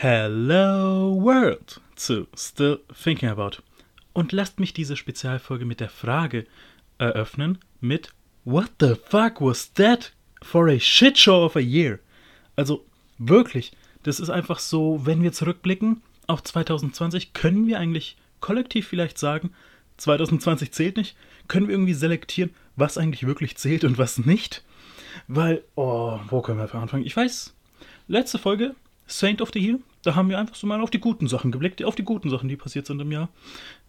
Hello World zu Still Thinking About. Und lasst mich diese Spezialfolge mit der Frage eröffnen mit What the fuck was that for a shit show of a year? Also wirklich, das ist einfach so, wenn wir zurückblicken auf 2020, können wir eigentlich kollektiv vielleicht sagen, 2020 zählt nicht? Können wir irgendwie selektieren, was eigentlich wirklich zählt und was nicht? Weil, oh, wo können wir anfangen? Ich weiß, letzte Folge, Saint of the Year, da haben wir einfach so mal auf die guten Sachen geblickt, auf die guten Sachen, die passiert sind im Jahr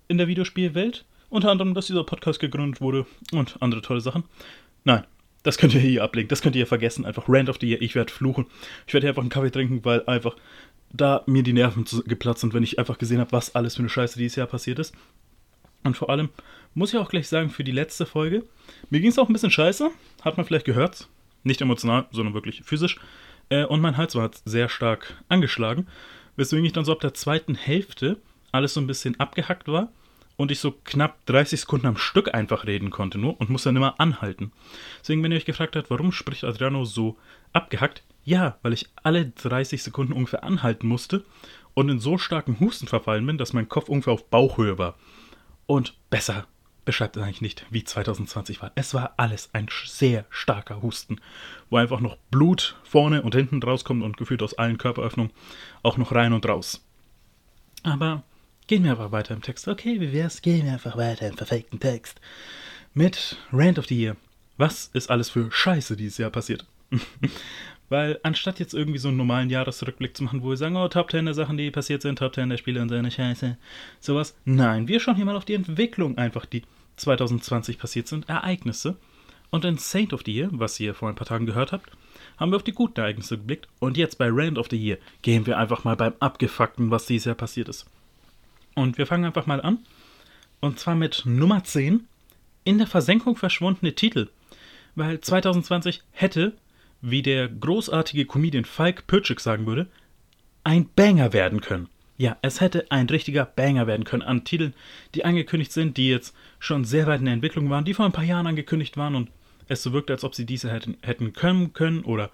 in der Videospielwelt. Unter anderem, dass dieser Podcast gegründet wurde und andere tolle Sachen. Nein, das könnt ihr hier ablegen, das könnt ihr vergessen. Einfach Rand of the Year, ich werde fluchen. Ich werde hier einfach einen Kaffee trinken, weil einfach da mir die Nerven geplatzt sind, wenn ich einfach gesehen habe, was alles für eine Scheiße dieses Jahr passiert ist. Und vor allem muss ich auch gleich sagen, für die letzte Folge, mir ging es auch ein bisschen scheiße, hat man vielleicht gehört. Nicht emotional, sondern wirklich physisch. Äh, und mein Hals war sehr stark angeschlagen, weswegen ich dann so ab der zweiten Hälfte alles so ein bisschen abgehackt war und ich so knapp 30 Sekunden am Stück einfach reden konnte nur und musste dann immer anhalten. Deswegen, wenn ihr euch gefragt habt, warum spricht Adriano so abgehackt, ja, weil ich alle 30 Sekunden ungefähr anhalten musste und in so starken Husten verfallen bin, dass mein Kopf ungefähr auf Bauchhöhe war. Und besser beschreibt es eigentlich nicht, wie 2020 war. Es war alles ein sehr starker Husten, wo einfach noch Blut vorne und hinten rauskommt und gefühlt aus allen Körperöffnungen auch noch rein und raus. Aber gehen wir einfach weiter im Text. Okay, wie wär's? Gehen wir einfach weiter im perfekten Text. Mit Rand of the Year. Was ist alles für Scheiße dieses Jahr passiert? Weil anstatt jetzt irgendwie so einen normalen Jahresrückblick zu machen, wo wir sagen, oh, Top 10 der Sachen, die passiert sind, Top 10 der Spiele und so eine Scheiße, sowas. Nein, wir schauen hier mal auf die Entwicklung einfach, die 2020 passiert sind, Ereignisse. Und in Saint of the Year, was ihr vor ein paar Tagen gehört habt, haben wir auf die guten Ereignisse geblickt. Und jetzt bei Rand of the Year gehen wir einfach mal beim Abgefuckten, was dieses Jahr passiert ist. Und wir fangen einfach mal an. Und zwar mit Nummer 10, in der Versenkung verschwundene Titel. Weil 2020 hätte wie der großartige Comedian Falk Pötschik sagen würde, ein Banger werden können. Ja, es hätte ein richtiger Banger werden können an Titeln, die angekündigt sind, die jetzt schon sehr weit in der Entwicklung waren, die vor ein paar Jahren angekündigt waren und es so wirkt, als ob sie diese hätten, hätten können können oder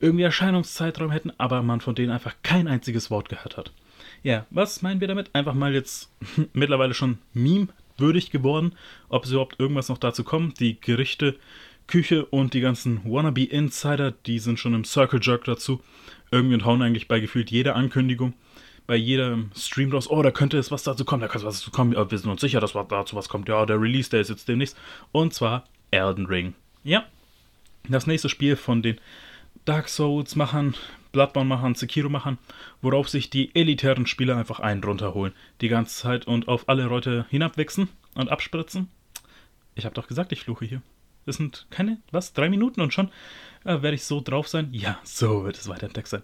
irgendwie Erscheinungszeitraum hätten, aber man von denen einfach kein einziges Wort gehört hat. Ja, was meinen wir damit? Einfach mal jetzt mittlerweile schon meme-würdig geworden, ob es überhaupt irgendwas noch dazu kommt. Die Gerichte Küche und die ganzen Wannabe-Insider, die sind schon im Circle Jerk dazu. Irgendwie und hauen eigentlich bei gefühlt jeder Ankündigung, bei jedem Stream raus, oh, da könnte es was dazu kommen, da könnte was dazu kommen, aber wir sind uns sicher, dass dazu was kommt. Ja, der Release, der ist jetzt demnächst. Und zwar Elden Ring. Ja, das nächste Spiel von den Dark Souls-Machern, Bloodborne-Machern, Sekiro-Machern, worauf sich die elitären Spieler einfach einen runterholen. Die ganze Zeit und auf alle Leute hinabwichsen und abspritzen. Ich habe doch gesagt, ich fluche hier. Das sind keine, was, drei Minuten und schon äh, werde ich so drauf sein. Ja, so wird es weiter im Text sein.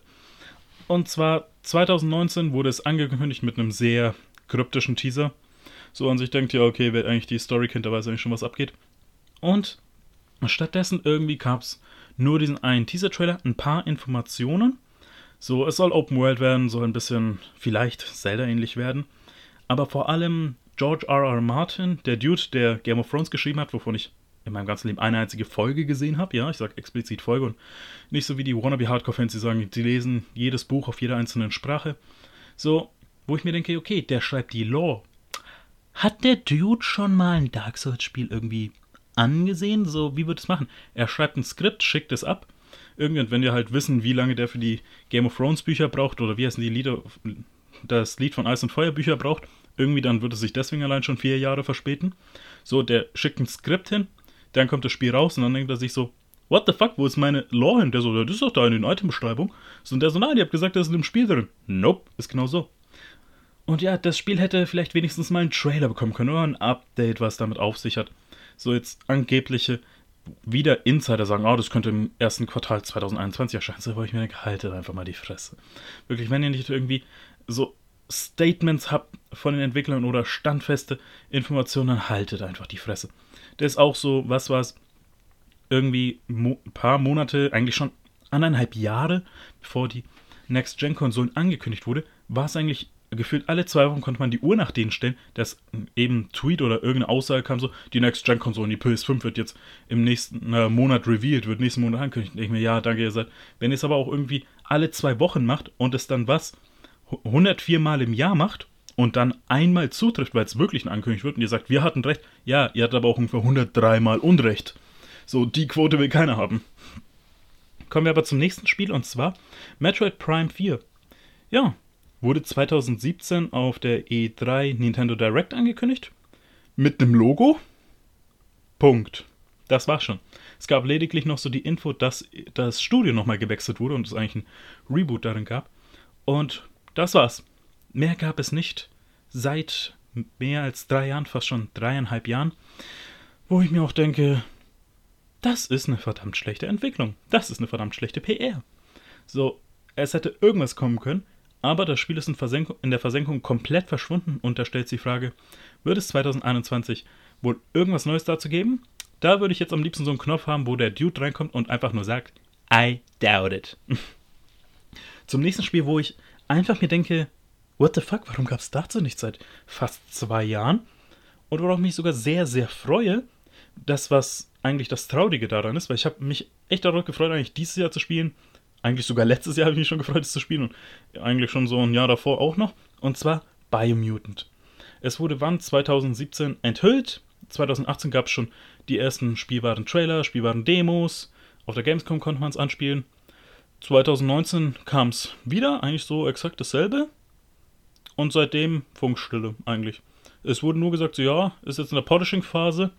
Und zwar 2019 wurde es angekündigt mit einem sehr kryptischen Teaser. So an sich denkt, ja, okay, wer eigentlich die Story kennt, der weiß eigentlich schon, was abgeht. Und stattdessen irgendwie gab es nur diesen einen Teaser-Trailer, ein paar Informationen. So, es soll Open World werden, soll ein bisschen vielleicht Zelda-ähnlich werden. Aber vor allem George R. R. Martin, der Dude, der Game of Thrones geschrieben hat, wovon ich in meinem ganzen Leben eine einzige Folge gesehen habe. Ja, ich sage explizit Folge und nicht so wie die Wannabe Hardcore-Fans, die sagen, die lesen jedes Buch auf jeder einzelnen Sprache. So, wo ich mir denke, okay, der schreibt die Lore. Hat der Dude schon mal ein Dark Souls-Spiel irgendwie angesehen? So, wie wird es machen? Er schreibt ein Skript, schickt es ab. Irgendwann, wenn wir halt wissen, wie lange der für die Game of Thrones Bücher braucht oder wie heißen die Lieder, das Lied von Eis und Feuer Bücher braucht, irgendwie dann würde es sich deswegen allein schon vier Jahre verspäten. So, der schickt ein Skript hin, dann kommt das Spiel raus und dann denkt er sich so, what the fuck, wo ist meine Lore hin? Der so, das ist doch da in den Item-Beschreibung. So, und der so, nein, ihr habt gesagt, das ist in dem Spiel drin. Nope, ist genau so. Und ja, das Spiel hätte vielleicht wenigstens mal einen Trailer bekommen können oder ein Update, was damit auf sich hat. So jetzt angebliche wieder Insider sagen, oh, das könnte im ersten Quartal 2021 erscheinen. So, wo ich mir denke, haltet einfach mal die Fresse. Wirklich, wenn ihr nicht irgendwie so Statements habt von den Entwicklern oder standfeste Informationen, dann haltet einfach die Fresse. Der ist auch so, was war es, irgendwie ein paar Monate, eigentlich schon anderthalb Jahre, bevor die Next-Gen-Konsolen angekündigt wurde, war es eigentlich gefühlt alle zwei Wochen konnte man die Uhr nach denen stellen, dass eben Tweet oder irgendeine Aussage kam so, die Next-Gen-Konsolen, die PS5 wird jetzt im nächsten äh, Monat revealed, wird nächsten Monat angekündigt. Ich mir, ja, danke, ihr seid. Wenn ihr es aber auch irgendwie alle zwei Wochen macht und es dann was 104 Mal im Jahr macht und dann einmal zutrifft, weil es wirklich angekündigt wird und ihr sagt, wir hatten recht, ja, ihr hattet aber auch ungefähr 103 Mal Unrecht. So, die Quote will keiner haben. Kommen wir aber zum nächsten Spiel und zwar Metroid Prime 4. Ja, wurde 2017 auf der E3 Nintendo Direct angekündigt. Mit einem Logo. Punkt. Das war's schon. Es gab lediglich noch so die Info, dass das Studio nochmal gewechselt wurde und es eigentlich ein Reboot darin gab. Und das war's. Mehr gab es nicht seit mehr als drei Jahren, fast schon dreieinhalb Jahren, wo ich mir auch denke, das ist eine verdammt schlechte Entwicklung. Das ist eine verdammt schlechte PR. So, es hätte irgendwas kommen können, aber das Spiel ist in, in der Versenkung komplett verschwunden und da stellt sich die Frage, wird es 2021 wohl irgendwas Neues dazu geben? Da würde ich jetzt am liebsten so einen Knopf haben, wo der Dude reinkommt und einfach nur sagt, I doubt it. Zum nächsten Spiel, wo ich einfach mir denke, what the fuck, warum gab es dazu nicht seit fast zwei Jahren? Und worauf ich mich sogar sehr, sehr freue, das, was eigentlich das Traurige daran ist, weil ich habe mich echt darauf gefreut, eigentlich dieses Jahr zu spielen. Eigentlich sogar letztes Jahr habe ich mich schon gefreut, es zu spielen und eigentlich schon so ein Jahr davor auch noch. Und zwar Biomutant. Es wurde wann 2017 enthüllt. 2018 gab es schon die ersten spielbaren Trailer, spielbaren Demos. Auf der Gamescom konnte man es anspielen. 2019 kam es wieder, eigentlich so exakt dasselbe. Und seitdem Funkstille eigentlich. Es wurde nur gesagt, so ja, ist jetzt in der Polishing-Phase.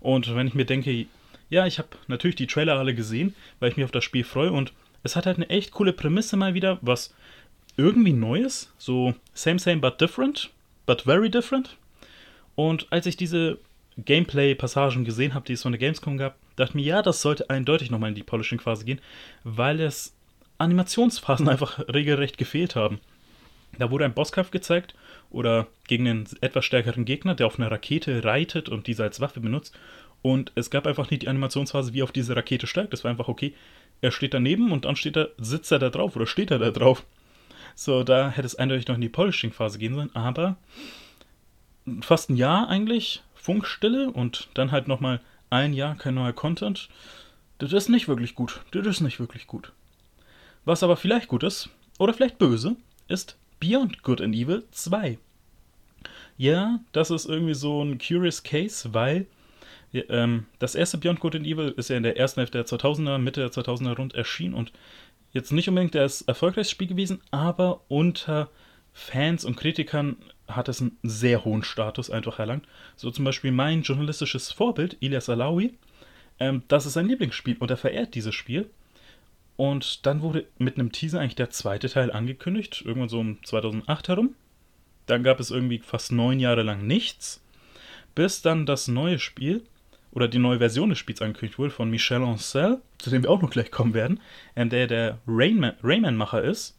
Und wenn ich mir denke, ja, ich habe natürlich die Trailer alle gesehen, weil ich mich auf das Spiel freue. Und es hat halt eine echt coole Prämisse mal wieder, was irgendwie Neues. So same, same, but different. But very different. Und als ich diese Gameplay-Passagen gesehen habe, die es von der Gamescom gab, dachte ich mir, ja, das sollte eindeutig nochmal in die Polishing-Phase gehen, weil es Animationsphasen einfach regelrecht gefehlt haben. Da wurde ein Bosskampf gezeigt oder gegen einen etwas stärkeren Gegner, der auf einer Rakete reitet und diese als Waffe benutzt. Und es gab einfach nicht die Animationsphase, wie auf diese Rakete steigt. Das war einfach okay. Er steht daneben und dann steht er, sitzt er da drauf oder steht er da drauf. So, da hätte es eindeutig noch in die Polishing-Phase gehen sollen, aber fast ein Jahr eigentlich Funkstille und dann halt nochmal ein Jahr kein neuer Content. Das ist nicht wirklich gut. Das ist nicht wirklich gut. Was aber vielleicht gut ist, oder vielleicht böse, ist Beyond Good and Evil 2. Ja, das ist irgendwie so ein curious case, weil ähm, das erste Beyond Good and Evil ist ja in der ersten Hälfte der 2000er, Mitte der 2000er rund erschienen und jetzt nicht unbedingt das erfolgreichste Spiel gewesen, aber unter Fans und Kritikern hat es einen sehr hohen Status einfach erlangt. So zum Beispiel mein journalistisches Vorbild, Elias Alawi, ähm, das ist sein Lieblingsspiel und er verehrt dieses Spiel. Und dann wurde mit einem Teaser eigentlich der zweite Teil angekündigt, irgendwann so um 2008 herum. Dann gab es irgendwie fast neun Jahre lang nichts, bis dann das neue Spiel oder die neue Version des Spiels angekündigt wurde von Michel Ancel, zu dem wir auch noch gleich kommen werden, ähm, der der Rayman-Macher ist,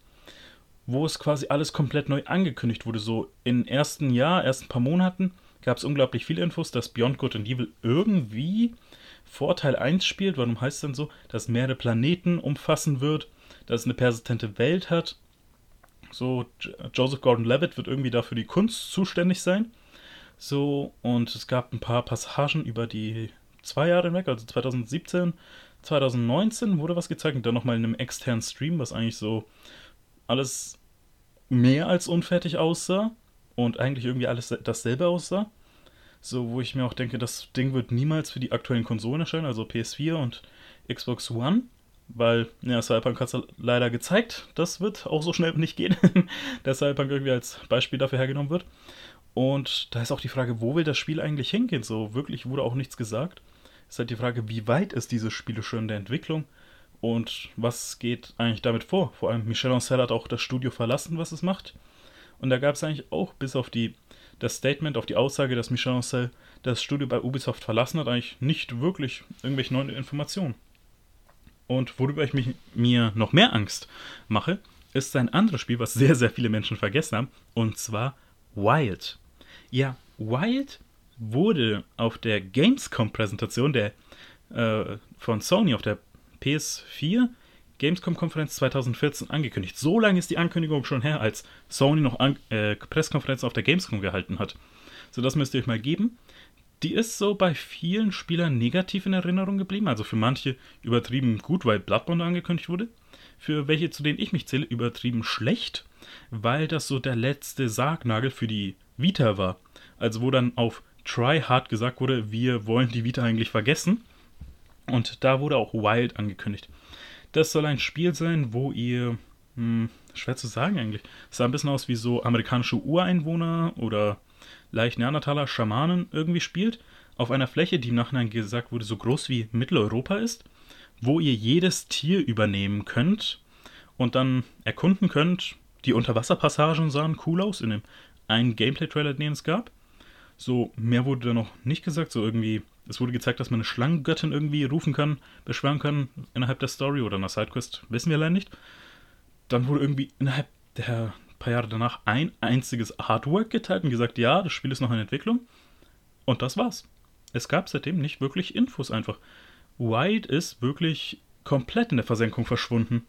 wo es quasi alles komplett neu angekündigt wurde. So im ersten Jahr, ersten paar Monaten gab es unglaublich viele Infos, dass Beyond Good and Evil irgendwie Vorteil 1 spielt. Warum heißt es denn so? Dass mehrere Planeten umfassen wird, dass es eine persistente Welt hat. So, Joseph Gordon-Levitt wird irgendwie dafür die Kunst zuständig sein. So, und es gab ein paar Passagen über die zwei Jahre hinweg, also 2017, 2019 wurde was gezeigt und dann nochmal in einem externen Stream, was eigentlich so alles mehr als unfertig aussah und eigentlich irgendwie alles dasselbe aussah. So, wo ich mir auch denke, das Ding wird niemals für die aktuellen Konsolen erscheinen, also PS4 und Xbox One. Weil, ja, Cyberpunk hat es leider gezeigt, das wird auch so schnell nicht gehen, dass Cyberpunk irgendwie als Beispiel dafür hergenommen wird. Und da ist auch die Frage, wo will das Spiel eigentlich hingehen? So, wirklich wurde auch nichts gesagt. Ist halt die Frage, wie weit ist dieses Spiel schon in der Entwicklung? Und was geht eigentlich damit vor? Vor allem Michel Ancel hat auch das Studio verlassen, was es macht. Und da gab es eigentlich auch bis auf die das Statement auf die Aussage, dass Michel Ancel das Studio bei Ubisoft verlassen hat, eigentlich nicht wirklich irgendwelche neuen Informationen. Und worüber ich mich, mir noch mehr Angst mache, ist ein anderes Spiel, was sehr, sehr viele Menschen vergessen haben, und zwar Wild. Ja, Wild wurde auf der Gamescom-Präsentation äh, von Sony auf der PS4 Gamescom-Konferenz 2014 angekündigt. So lange ist die Ankündigung schon her, als Sony noch An äh, Pressekonferenzen auf der Gamescom gehalten hat. So, das müsst ihr euch mal geben. Die ist so bei vielen Spielern negativ in Erinnerung geblieben. Also für manche übertrieben gut, weil Bloodborne angekündigt wurde. für welche, zu denen ich mich zähle, übertrieben schlecht, weil das so der letzte Sargnagel für die Vita war. Also wo dann auf Try Hard gesagt wurde, wir wollen die Vita eigentlich vergessen. Und da wurde auch Wild angekündigt. Das soll ein Spiel sein, wo ihr, hm, schwer zu sagen eigentlich, es sah ein bisschen aus wie so amerikanische Ureinwohner oder leicht Neandertaler Schamanen irgendwie spielt, auf einer Fläche, die im Nachhinein gesagt wurde, so groß wie Mitteleuropa ist, wo ihr jedes Tier übernehmen könnt und dann erkunden könnt. Die Unterwasserpassagen sahen cool aus in dem einen Gameplay-Trailer, den es gab. So, mehr wurde da noch nicht gesagt. So irgendwie, es wurde gezeigt, dass man eine Schlangengöttin irgendwie rufen kann, beschwören kann innerhalb der Story oder einer Sidequest, wissen wir leider nicht. Dann wurde irgendwie innerhalb der paar Jahre danach ein einziges Artwork geteilt und gesagt, ja, das Spiel ist noch in Entwicklung. Und das war's. Es gab seitdem nicht wirklich Infos einfach. White ist wirklich komplett in der Versenkung verschwunden.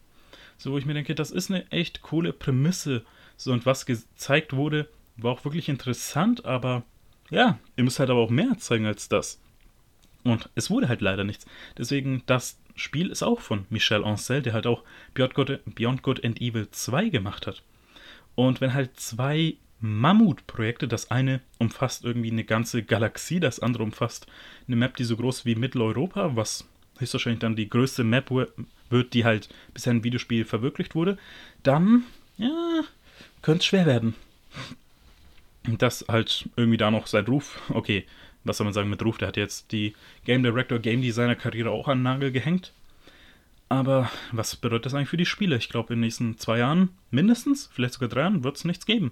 So, wo ich mir denke, das ist eine echt coole Prämisse. So, und was gezeigt wurde, war auch wirklich interessant, aber ja, ihr müsst halt aber auch mehr zeigen als das. Und es wurde halt leider nichts. Deswegen, das Spiel ist auch von Michel Ancel, der halt auch Beyond Good, Beyond Good and Evil 2 gemacht hat. Und wenn halt zwei Mammutprojekte, das eine umfasst irgendwie eine ganze Galaxie, das andere umfasst eine Map, die so groß wie Mitteleuropa, was höchstwahrscheinlich dann die größte Map wird, die halt bisher im Videospiel verwirklicht wurde, dann, ja, könnte es schwer werden. Das halt irgendwie da noch sein Ruf, okay, was soll man sagen mit Ruf, der hat jetzt die Game Director, Game Designer Karriere auch an den Nagel gehängt. Aber was bedeutet das eigentlich für die Spiele? Ich glaube, in den nächsten zwei Jahren mindestens, vielleicht sogar drei Jahren, wird es nichts geben.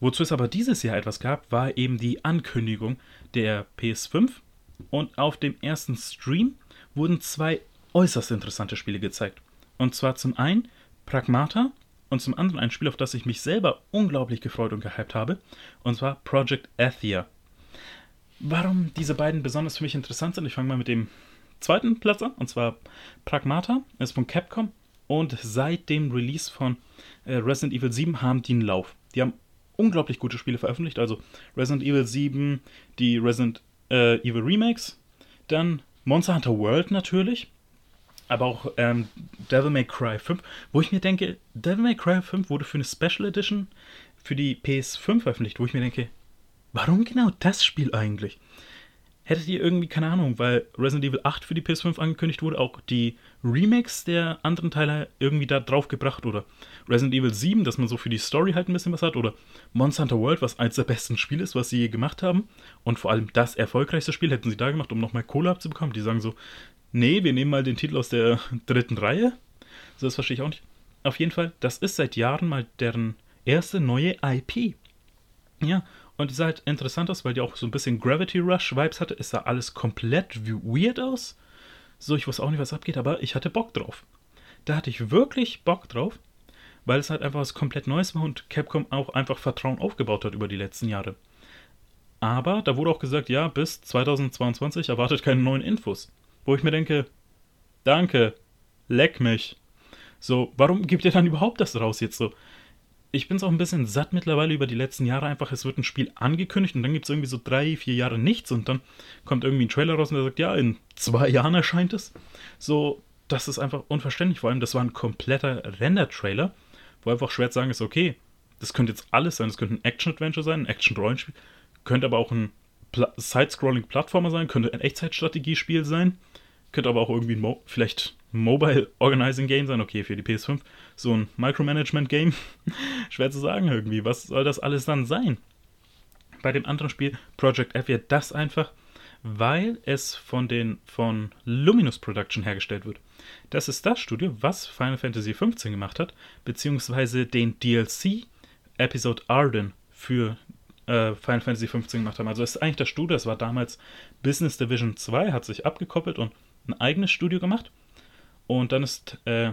Wozu es aber dieses Jahr etwas gab, war eben die Ankündigung der PS5. Und auf dem ersten Stream wurden zwei äußerst interessante Spiele gezeigt. Und zwar zum einen Pragmata und zum anderen ein Spiel, auf das ich mich selber unglaublich gefreut und gehypt habe. Und zwar Project Athia. Warum diese beiden besonders für mich interessant sind, ich fange mal mit dem zweiten Platz an, und zwar Pragmata, ist von Capcom. Und seit dem Release von äh, Resident Evil 7 haben die einen Lauf. Die haben unglaublich gute Spiele veröffentlicht, also Resident Evil 7, die Resident äh, Evil Remakes, dann Monster Hunter World natürlich, aber auch ähm, Devil May Cry 5, wo ich mir denke, Devil May Cry 5 wurde für eine Special Edition für die PS5 veröffentlicht, wo ich mir denke, warum genau das Spiel eigentlich? hättet ihr irgendwie, keine Ahnung, weil Resident Evil 8 für die PS5 angekündigt wurde, auch die Remakes der anderen Teile irgendwie da drauf gebracht oder Resident Evil 7, dass man so für die Story halt ein bisschen was hat oder Monster Hunter World, was eins der besten Spiele ist, was sie je gemacht haben und vor allem das erfolgreichste Spiel hätten sie da gemacht, um nochmal Kohle abzubekommen. Die sagen so, nee, wir nehmen mal den Titel aus der dritten Reihe. So, das verstehe ich auch nicht. Auf jeden Fall, das ist seit Jahren mal deren erste neue IP. Ja, und die sah halt interessant aus, weil die auch so ein bisschen Gravity Rush-Vibes hatte. Es sah alles komplett weird aus. So, ich wusste auch nicht, was abgeht, aber ich hatte Bock drauf. Da hatte ich wirklich Bock drauf, weil es halt einfach was komplett Neues war und Capcom auch einfach Vertrauen aufgebaut hat über die letzten Jahre. Aber da wurde auch gesagt, ja, bis 2022 erwartet keine neuen Infos. Wo ich mir denke, danke, leck mich. So, warum gibt ihr dann überhaupt das raus jetzt so? Ich bin es auch ein bisschen satt mittlerweile über die letzten Jahre einfach. Es wird ein Spiel angekündigt und dann gibt es irgendwie so drei, vier Jahre nichts und dann kommt irgendwie ein Trailer raus und der sagt, ja, in zwei Jahren erscheint es. So, das ist einfach unverständlich. Vor allem, das war ein kompletter Render-Trailer, wo einfach schwer zu sagen ist, okay, das könnte jetzt alles sein. Das könnte ein Action-Adventure sein, ein Action-Rollenspiel, könnte aber auch ein Pla Side-Scrolling-Plattformer sein, könnte ein Echtzeitstrategiespiel sein, könnte aber auch irgendwie ein Mo vielleicht Mobile Organizing Game sein, okay, für die PS5, so ein Micromanagement Game. Schwer zu sagen irgendwie, was soll das alles dann sein? Bei dem anderen Spiel, Project F, wird das einfach, weil es von den von Luminous Production hergestellt wird. Das ist das Studio, was Final Fantasy XV gemacht hat, beziehungsweise den DLC Episode Arden für äh, Final Fantasy XV gemacht haben. Also es ist eigentlich das Studio, das war damals Business Division 2, hat sich abgekoppelt und ein eigenes Studio gemacht. Und dann ist äh,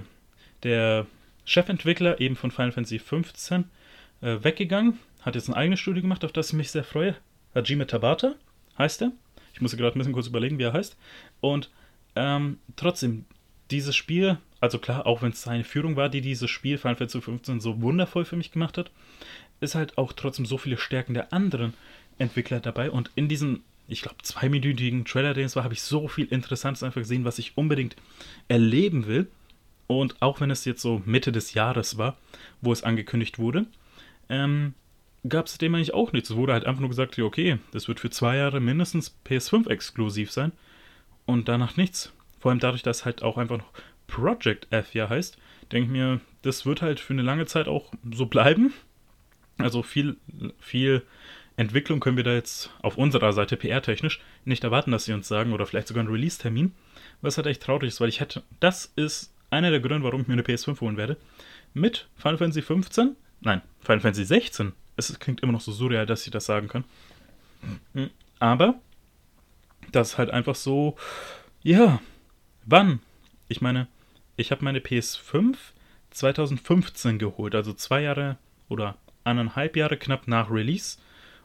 der Chefentwickler eben von Final Fantasy XV äh, weggegangen, hat jetzt ein eigenes Studio gemacht, auf das ich mich sehr freue. Hajime Tabata heißt er. Ich muss gerade ein bisschen kurz überlegen, wie er heißt. Und ähm, trotzdem, dieses Spiel, also klar, auch wenn es seine Führung war, die dieses Spiel Final Fantasy XV so wundervoll für mich gemacht hat, ist halt auch trotzdem so viele Stärken der anderen Entwickler dabei. Und in diesem ich glaube, zweiminütigen Trailer, den es war, habe ich so viel Interessantes einfach gesehen, was ich unbedingt erleben will. Und auch wenn es jetzt so Mitte des Jahres war, wo es angekündigt wurde, ähm, gab es dem eigentlich auch nichts. Es wurde halt einfach nur gesagt, okay, das wird für zwei Jahre mindestens PS5 exklusiv sein und danach nichts. Vor allem dadurch, dass halt auch einfach noch Project F ja heißt, denke ich mir, das wird halt für eine lange Zeit auch so bleiben. Also viel, viel Entwicklung können wir da jetzt auf unserer Seite PR-technisch nicht erwarten, dass sie uns sagen oder vielleicht sogar einen Release-Termin, was halt echt traurig ist, weil ich hätte, das ist einer der Gründe, warum ich mir eine PS5 holen werde, mit Final Fantasy 15, nein, Final Fantasy 16. Es klingt immer noch so surreal, dass ich das sagen kann. Aber das ist halt einfach so, ja, wann? Ich meine, ich habe meine PS5 2015 geholt, also zwei Jahre oder eineinhalb Jahre knapp nach Release.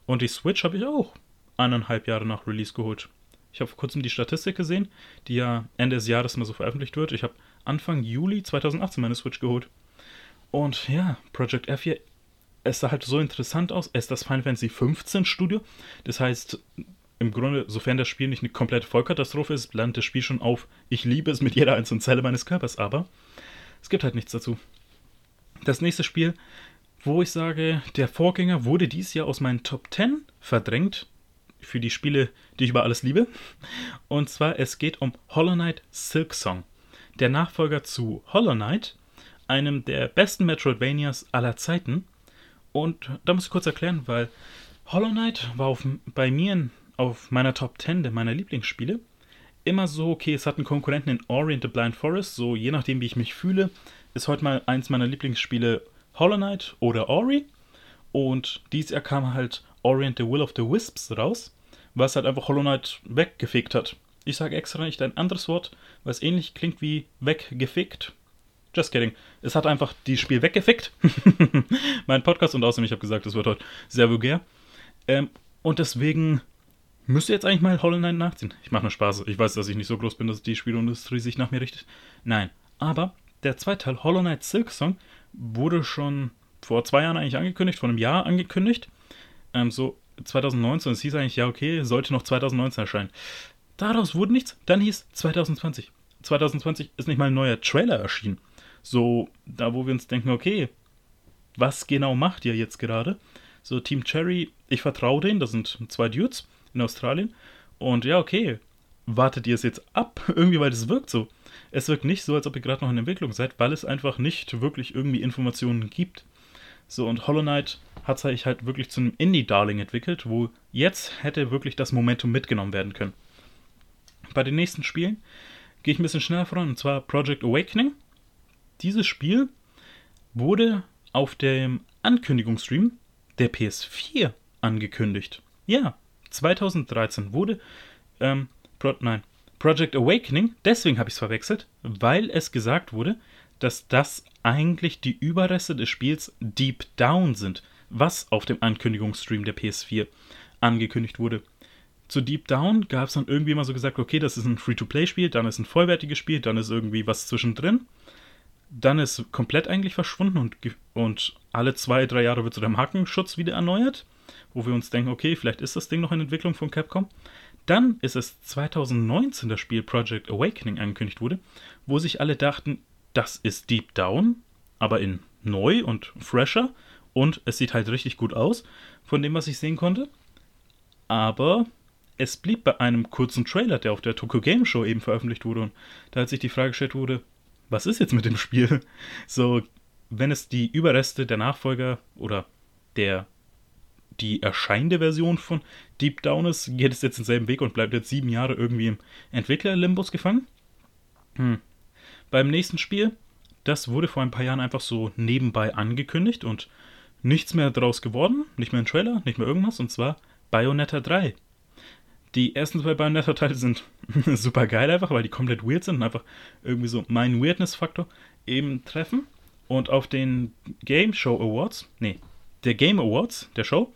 Und die Switch habe ich auch eineinhalb Jahre nach Release geholt. Ich habe vor kurzem die Statistik gesehen, die ja Ende des Jahres mal so veröffentlicht wird. Ich habe Anfang Juli 2018 meine Switch geholt. Und ja, Project F hier, es sah halt so interessant aus. Es ist das Final Fantasy 15 Studio. Das heißt, im Grunde, sofern das Spiel nicht eine komplette Vollkatastrophe ist, landet das Spiel schon auf, ich liebe es mit jeder einzelnen Zelle meines Körpers, aber es gibt halt nichts dazu. Das nächste Spiel, wo ich sage, der Vorgänger wurde dieses Jahr aus meinen Top 10 verdrängt für die Spiele, die ich über alles liebe. Und zwar, es geht um Hollow Knight Silk Song. Der Nachfolger zu Hollow Knight, einem der besten Metroidvanias aller Zeiten. Und da muss ich kurz erklären, weil Hollow Knight war auf, bei mir auf meiner Top 10 der meiner Lieblingsspiele immer so, okay, es hat einen Konkurrenten in Orient the Blind Forest, so je nachdem, wie ich mich fühle, ist heute mal eins meiner Lieblingsspiele Hollow Knight oder Ori. Und dieses Jahr kam halt Orient the Will of the Wisps raus, was halt einfach Hollow Knight weggefickt hat. Ich sage extra nicht ein anderes Wort, was ähnlich klingt wie weggefickt. Just kidding. Es hat einfach die Spiel weggefickt. mein Podcast und außerdem, ich habe gesagt, es wird heute sehr vulgär. Ähm, und deswegen Müsste jetzt eigentlich mal Hollow Knight nachziehen. Ich mache nur Spaß. Ich weiß, dass ich nicht so groß bin, dass die Spielindustrie sich nach mir richtet. Nein. Aber der zweite Teil, Hollow Knight Silk Song, wurde schon vor zwei Jahren eigentlich angekündigt, vor einem Jahr angekündigt. Ähm, so 2019. Es hieß eigentlich, ja, okay, sollte noch 2019 erscheinen. Daraus wurde nichts. Dann hieß 2020. 2020 ist nicht mal ein neuer Trailer erschienen. So, da wo wir uns denken, okay, was genau macht ihr jetzt gerade? So, Team Cherry, ich vertraue denen, das sind zwei Dudes in Australien. Und ja, okay, wartet ihr es jetzt ab? Irgendwie, weil das wirkt so. Es wirkt nicht so, als ob ihr gerade noch in Entwicklung seid, weil es einfach nicht wirklich irgendwie Informationen gibt. So, und Hollow Knight hat sich halt wirklich zu einem Indie-Darling entwickelt, wo jetzt hätte wirklich das Momentum mitgenommen werden können. Bei den nächsten Spielen gehe ich ein bisschen schneller voran, und zwar Project Awakening. Dieses Spiel wurde auf dem Ankündigungsstream der PS4 angekündigt. Ja, 2013 wurde ähm, Pro nein, Project Awakening, deswegen habe ich es verwechselt, weil es gesagt wurde, dass das eigentlich die Überreste des Spiels Deep Down sind, was auf dem Ankündigungsstream der PS4 angekündigt wurde. Zu Deep Down gab es dann irgendwie mal so gesagt, okay, das ist ein Free-to-Play-Spiel, dann ist ein vollwertiges Spiel, dann ist irgendwie was zwischendrin. Dann ist komplett eigentlich verschwunden und, und alle zwei, drei Jahre wird so der Markenschutz wieder erneuert wo wir uns denken, okay, vielleicht ist das Ding noch in Entwicklung von Capcom. Dann ist es 2019 das Spiel Project Awakening angekündigt wurde, wo sich alle dachten, das ist Deep Down, aber in neu und fresher und es sieht halt richtig gut aus, von dem, was ich sehen konnte. Aber es blieb bei einem kurzen Trailer, der auf der Tokyo Game Show eben veröffentlicht wurde und da hat sich die Frage gestellt wurde, was ist jetzt mit dem Spiel? So, wenn es die Überreste der Nachfolger oder der die erscheinende Version von Deep Down ist, geht es jetzt denselben Weg und bleibt jetzt sieben Jahre irgendwie im Entwickler-Limbus gefangen. Hm. Beim nächsten Spiel, das wurde vor ein paar Jahren einfach so nebenbei angekündigt und nichts mehr daraus geworden, nicht mehr ein Trailer, nicht mehr irgendwas, und zwar Bayonetta 3. Die ersten zwei Bayonetta-Teile sind super geil einfach, weil die komplett weird sind und einfach irgendwie so meinen Weirdness-Faktor eben treffen. Und auf den Game Show Awards, nee, der Game Awards, der Show,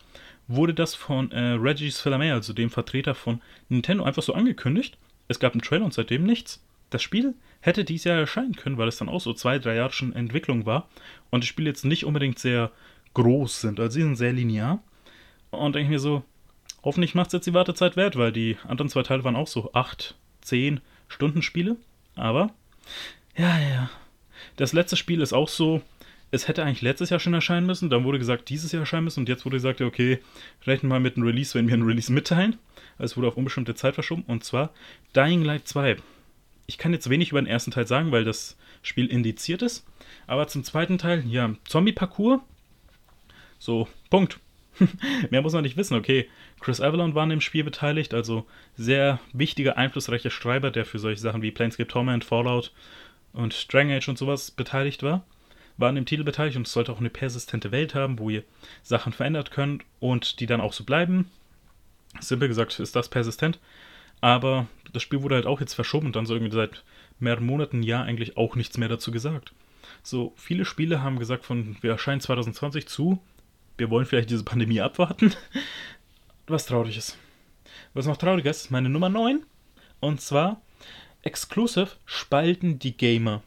wurde das von äh, Regis Fils-Aimé, also dem Vertreter von Nintendo, einfach so angekündigt. Es gab einen Trailer und seitdem nichts. Das Spiel hätte dieses Jahr erscheinen können, weil es dann auch so zwei, drei Jahre schon Entwicklung war und die Spiele jetzt nicht unbedingt sehr groß sind. Also sie sind sehr linear. Und denke ich mir so, hoffentlich macht es jetzt die Wartezeit wert, weil die anderen zwei Teile waren auch so acht, zehn Stunden Spiele. Aber, ja, ja, das letzte Spiel ist auch so, es hätte eigentlich letztes Jahr schon erscheinen müssen, dann wurde gesagt, dieses Jahr erscheinen müssen und jetzt wurde gesagt, okay, rechnen mal mit einem Release, wenn wir einen Release mitteilen. Also es wurde auf unbestimmte Zeit verschoben und zwar Dying Light 2. Ich kann jetzt wenig über den ersten Teil sagen, weil das Spiel indiziert ist, aber zum zweiten Teil, ja, Zombie-Parcours, so, Punkt. Mehr muss man nicht wissen. Okay, Chris Avalon war an dem Spiel beteiligt, also sehr wichtiger, einflussreicher Schreiber, der für solche Sachen wie Planescape Torment, Fallout und Dragon Age und sowas beteiligt war, war an dem Titel beteiligt und es sollte auch eine persistente Welt haben, wo ihr Sachen verändert könnt und die dann auch so bleiben. Simpel gesagt ist das persistent, aber das Spiel wurde halt auch jetzt verschoben und dann so irgendwie seit mehreren Monaten, ja, eigentlich auch nichts mehr dazu gesagt. So, viele Spiele haben gesagt von, wir erscheinen 2020 zu, wir wollen vielleicht diese Pandemie abwarten. Was traurig ist. Was noch trauriger ist, meine Nummer 9. Und zwar, Exclusive spalten die Gamer.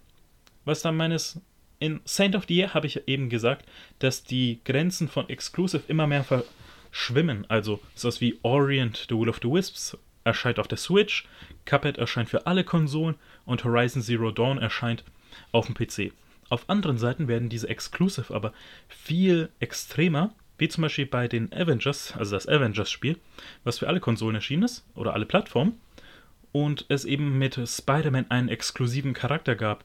Was dann meines. In Saint of the Year habe ich eben gesagt, dass die Grenzen von Exclusive immer mehr verschwimmen. Also sowas wie Orient, The Will of the Wisps erscheint auf der Switch, Cuphead erscheint für alle Konsolen und Horizon Zero Dawn erscheint auf dem PC. Auf anderen Seiten werden diese Exclusive aber viel extremer, wie zum Beispiel bei den Avengers, also das Avengers-Spiel, was für alle Konsolen erschienen ist oder alle Plattformen und es eben mit Spider-Man einen exklusiven Charakter gab,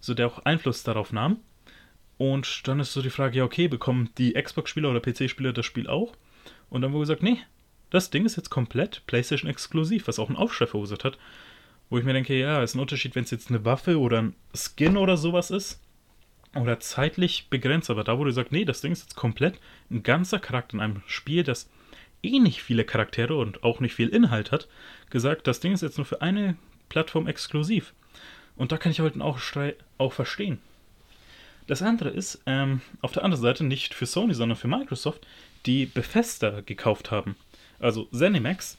so der auch Einfluss darauf nahm. Und dann ist so die Frage, ja okay, bekommen die Xbox-Spieler oder PC-Spieler das Spiel auch? Und dann wurde gesagt, nee, das Ding ist jetzt komplett PlayStation exklusiv, was auch einen Aufschrei verursacht hat. Wo ich mir denke, ja, ist ein Unterschied, wenn es jetzt eine Waffe oder ein Skin oder sowas ist. Oder zeitlich begrenzt, aber da wurde gesagt, nee, das Ding ist jetzt komplett ein ganzer Charakter in einem Spiel, das eh nicht viele Charaktere und auch nicht viel Inhalt hat, gesagt, das Ding ist jetzt nur für eine Plattform exklusiv. Und da kann ich heute auch, auch verstehen. Das andere ist, ähm, auf der anderen Seite nicht für Sony, sondern für Microsoft, die Bethesda gekauft haben. Also ZeniMax.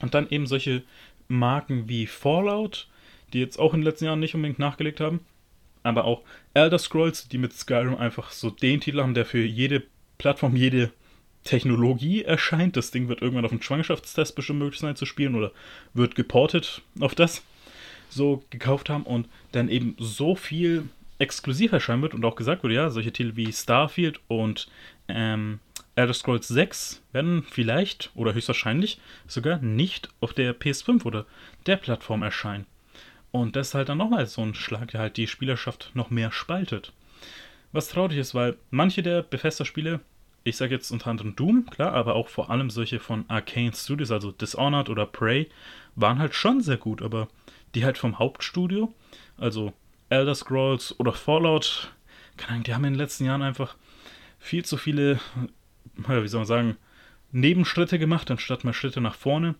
Und dann eben solche Marken wie Fallout, die jetzt auch in den letzten Jahren nicht unbedingt nachgelegt haben. Aber auch Elder Scrolls, die mit Skyrim einfach so den Titel haben, der für jede Plattform, jede Technologie erscheint. Das Ding wird irgendwann auf dem Schwangerschaftstest bestimmt möglich sein zu spielen oder wird geportet auf das. So gekauft haben und dann eben so viel exklusiv erscheinen wird und auch gesagt wurde, ja, solche Titel wie Starfield und ähm, Elder Scrolls 6 werden vielleicht oder höchstwahrscheinlich sogar nicht auf der PS5 oder der Plattform erscheinen. Und das ist halt dann nochmal so ein Schlag, der halt die Spielerschaft noch mehr spaltet. Was traurig ist, weil manche der Bethesda-Spiele ich sage jetzt unter anderem Doom, klar, aber auch vor allem solche von Arcane Studios, also Dishonored oder Prey, waren halt schon sehr gut, aber die halt vom Hauptstudio, also Elder Scrolls oder Fallout, keine Ahnung, die haben in den letzten Jahren einfach viel zu viele, wie soll man sagen, Nebenschritte gemacht, anstatt mal Schritte nach vorne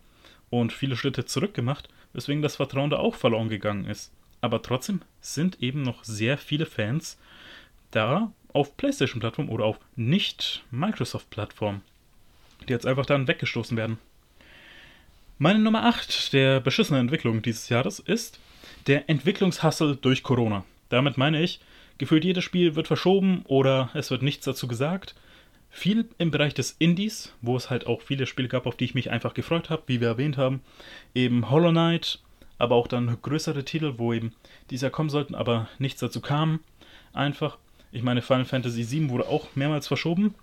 und viele Schritte zurück gemacht, weswegen das Vertrauen da auch verloren gegangen ist. Aber trotzdem sind eben noch sehr viele Fans da auf PlayStation-Plattform oder auf Nicht-Microsoft-Plattform, die jetzt einfach dann weggestoßen werden. Meine Nummer 8 der beschissenen Entwicklung dieses Jahres ist der Entwicklungshassel durch Corona. Damit meine ich, gefühlt jedes Spiel wird verschoben oder es wird nichts dazu gesagt. Viel im Bereich des Indies, wo es halt auch viele Spiele gab, auf die ich mich einfach gefreut habe, wie wir erwähnt haben. Eben Hollow Knight, aber auch dann größere Titel, wo eben dieser kommen sollten, aber nichts dazu kam. Einfach. Ich meine, Final Fantasy VII wurde auch mehrmals verschoben.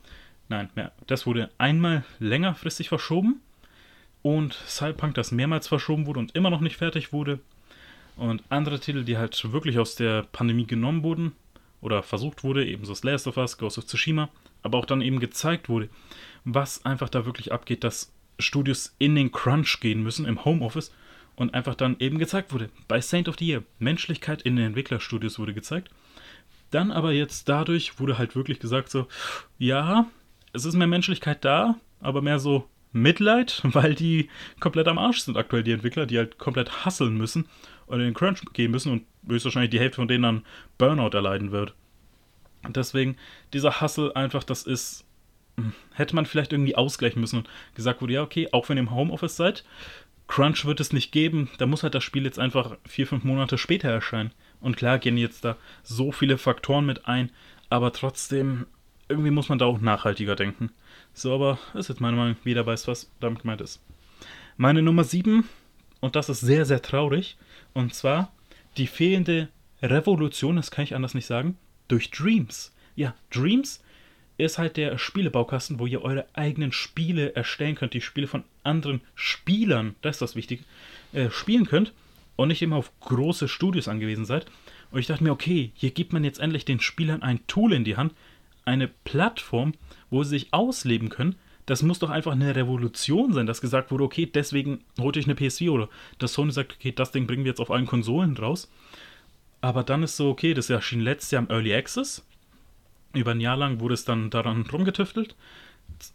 Nein, mehr, das wurde einmal längerfristig verschoben. Und Cyberpunk, das mehrmals verschoben wurde und immer noch nicht fertig wurde. Und andere Titel, die halt wirklich aus der Pandemie genommen wurden oder versucht wurde, ebenso das Last of Us, Ghost of Tsushima, aber auch dann eben gezeigt wurde, was einfach da wirklich abgeht, dass Studios in den Crunch gehen müssen im Homeoffice und einfach dann eben gezeigt wurde. Bei Saint of the Year, Menschlichkeit in den Entwicklerstudios wurde gezeigt dann aber jetzt dadurch wurde halt wirklich gesagt so, ja, es ist mehr Menschlichkeit da, aber mehr so Mitleid, weil die komplett am Arsch sind aktuell, die Entwickler, die halt komplett hasseln müssen und in den Crunch gehen müssen und höchstwahrscheinlich die Hälfte von denen dann Burnout erleiden wird. Deswegen, dieser Hassel einfach, das ist, hm, hätte man vielleicht irgendwie ausgleichen müssen und gesagt wurde, ja, okay, auch wenn ihr im Homeoffice seid, Crunch wird es nicht geben, da muss halt das Spiel jetzt einfach vier, fünf Monate später erscheinen. Und klar gehen jetzt da so viele Faktoren mit ein, aber trotzdem, irgendwie muss man da auch nachhaltiger denken. So, aber ist jetzt meine Meinung, jeder weiß, was damit gemeint ist. Meine Nummer 7, und das ist sehr, sehr traurig, und zwar die fehlende Revolution, das kann ich anders nicht sagen, durch Dreams. Ja, Dreams ist halt der Spielebaukasten, wo ihr eure eigenen Spiele erstellen könnt, die Spiele von anderen Spielern, das ist das Wichtige, äh, spielen könnt und nicht immer auf große Studios angewiesen seid. Und ich dachte mir, okay, hier gibt man jetzt endlich den Spielern ein Tool in die Hand, eine Plattform, wo sie sich ausleben können. Das muss doch einfach eine Revolution sein, dass gesagt wurde, okay, deswegen holte ich eine PS4 oder dass Sony sagt, okay, das Ding bringen wir jetzt auf allen Konsolen raus. Aber dann ist so, okay, das erschien letztes Jahr im Early Access. Über ein Jahr lang wurde es dann daran rumgetüftelt.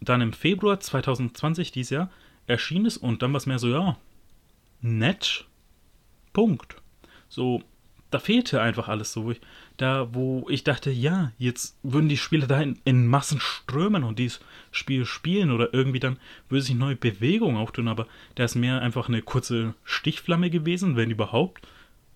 Dann im Februar 2020, dieses Jahr, erschien es und dann war es mehr so, ja, nett, Punkt. So, da fehlte einfach alles so. Ich, da, wo ich dachte, ja, jetzt würden die Spieler da in, in, Massen strömen und dieses Spiel spielen oder irgendwie dann würde sich neue Bewegungen auftun, aber da ist mehr einfach eine kurze Stichflamme gewesen, wenn überhaupt.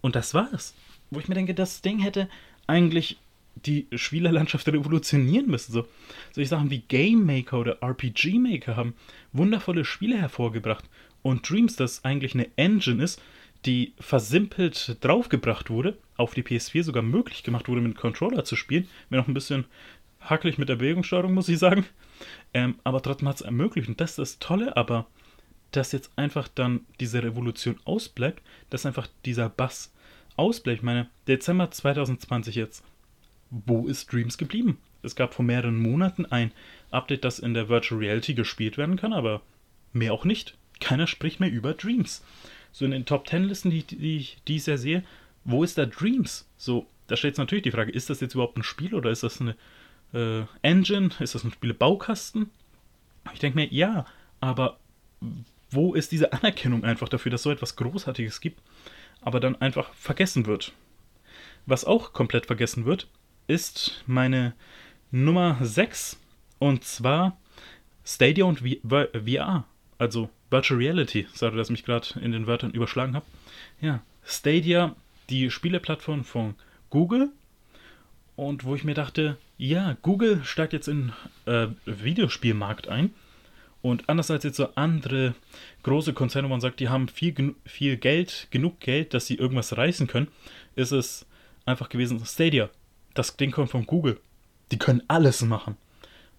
Und das war's. Wo ich mir denke, das Ding hätte eigentlich die Spielerlandschaft revolutionieren müssen. So, solche Sachen wie Game Maker oder RPG Maker haben wundervolle Spiele hervorgebracht. Und Dreams, das eigentlich eine Engine ist, die versimpelt draufgebracht wurde, auf die PS4 sogar möglich gemacht wurde, mit Controller zu spielen. Mir noch ein bisschen hackelig mit der Bewegungssteuerung, muss ich sagen. Ähm, aber trotzdem hat es ermöglicht. Und das ist das Tolle, aber dass jetzt einfach dann diese Revolution ausbleibt, dass einfach dieser Bass ausbleibt. Ich meine, Dezember 2020 jetzt. Wo ist Dreams geblieben? Es gab vor mehreren Monaten ein Update, das in der Virtual Reality gespielt werden kann, aber mehr auch nicht. Keiner spricht mehr über Dreams so in den Top Ten Listen, die, die ich dieses Jahr sehe, wo ist da Dreams? So, da stellt sich natürlich die Frage, ist das jetzt überhaupt ein Spiel oder ist das eine äh, Engine? Ist das ein Spielebaukasten? Ich denke mir, ja, aber wo ist diese Anerkennung einfach dafür, dass so etwas Großartiges gibt, aber dann einfach vergessen wird? Was auch komplett vergessen wird, ist meine Nummer 6 und zwar Stadia und VR. Also Virtual Reality, sorry, dass ich mich gerade in den Wörtern überschlagen habe. Ja, Stadia, die Spieleplattform von Google. Und wo ich mir dachte, ja, Google steigt jetzt in äh, Videospielmarkt ein. Und anders als jetzt so andere große Konzerne, wo man sagt, die haben viel, viel Geld, genug Geld, dass sie irgendwas reißen können, ist es einfach gewesen, Stadia. Das Ding kommt von Google. Die können alles machen.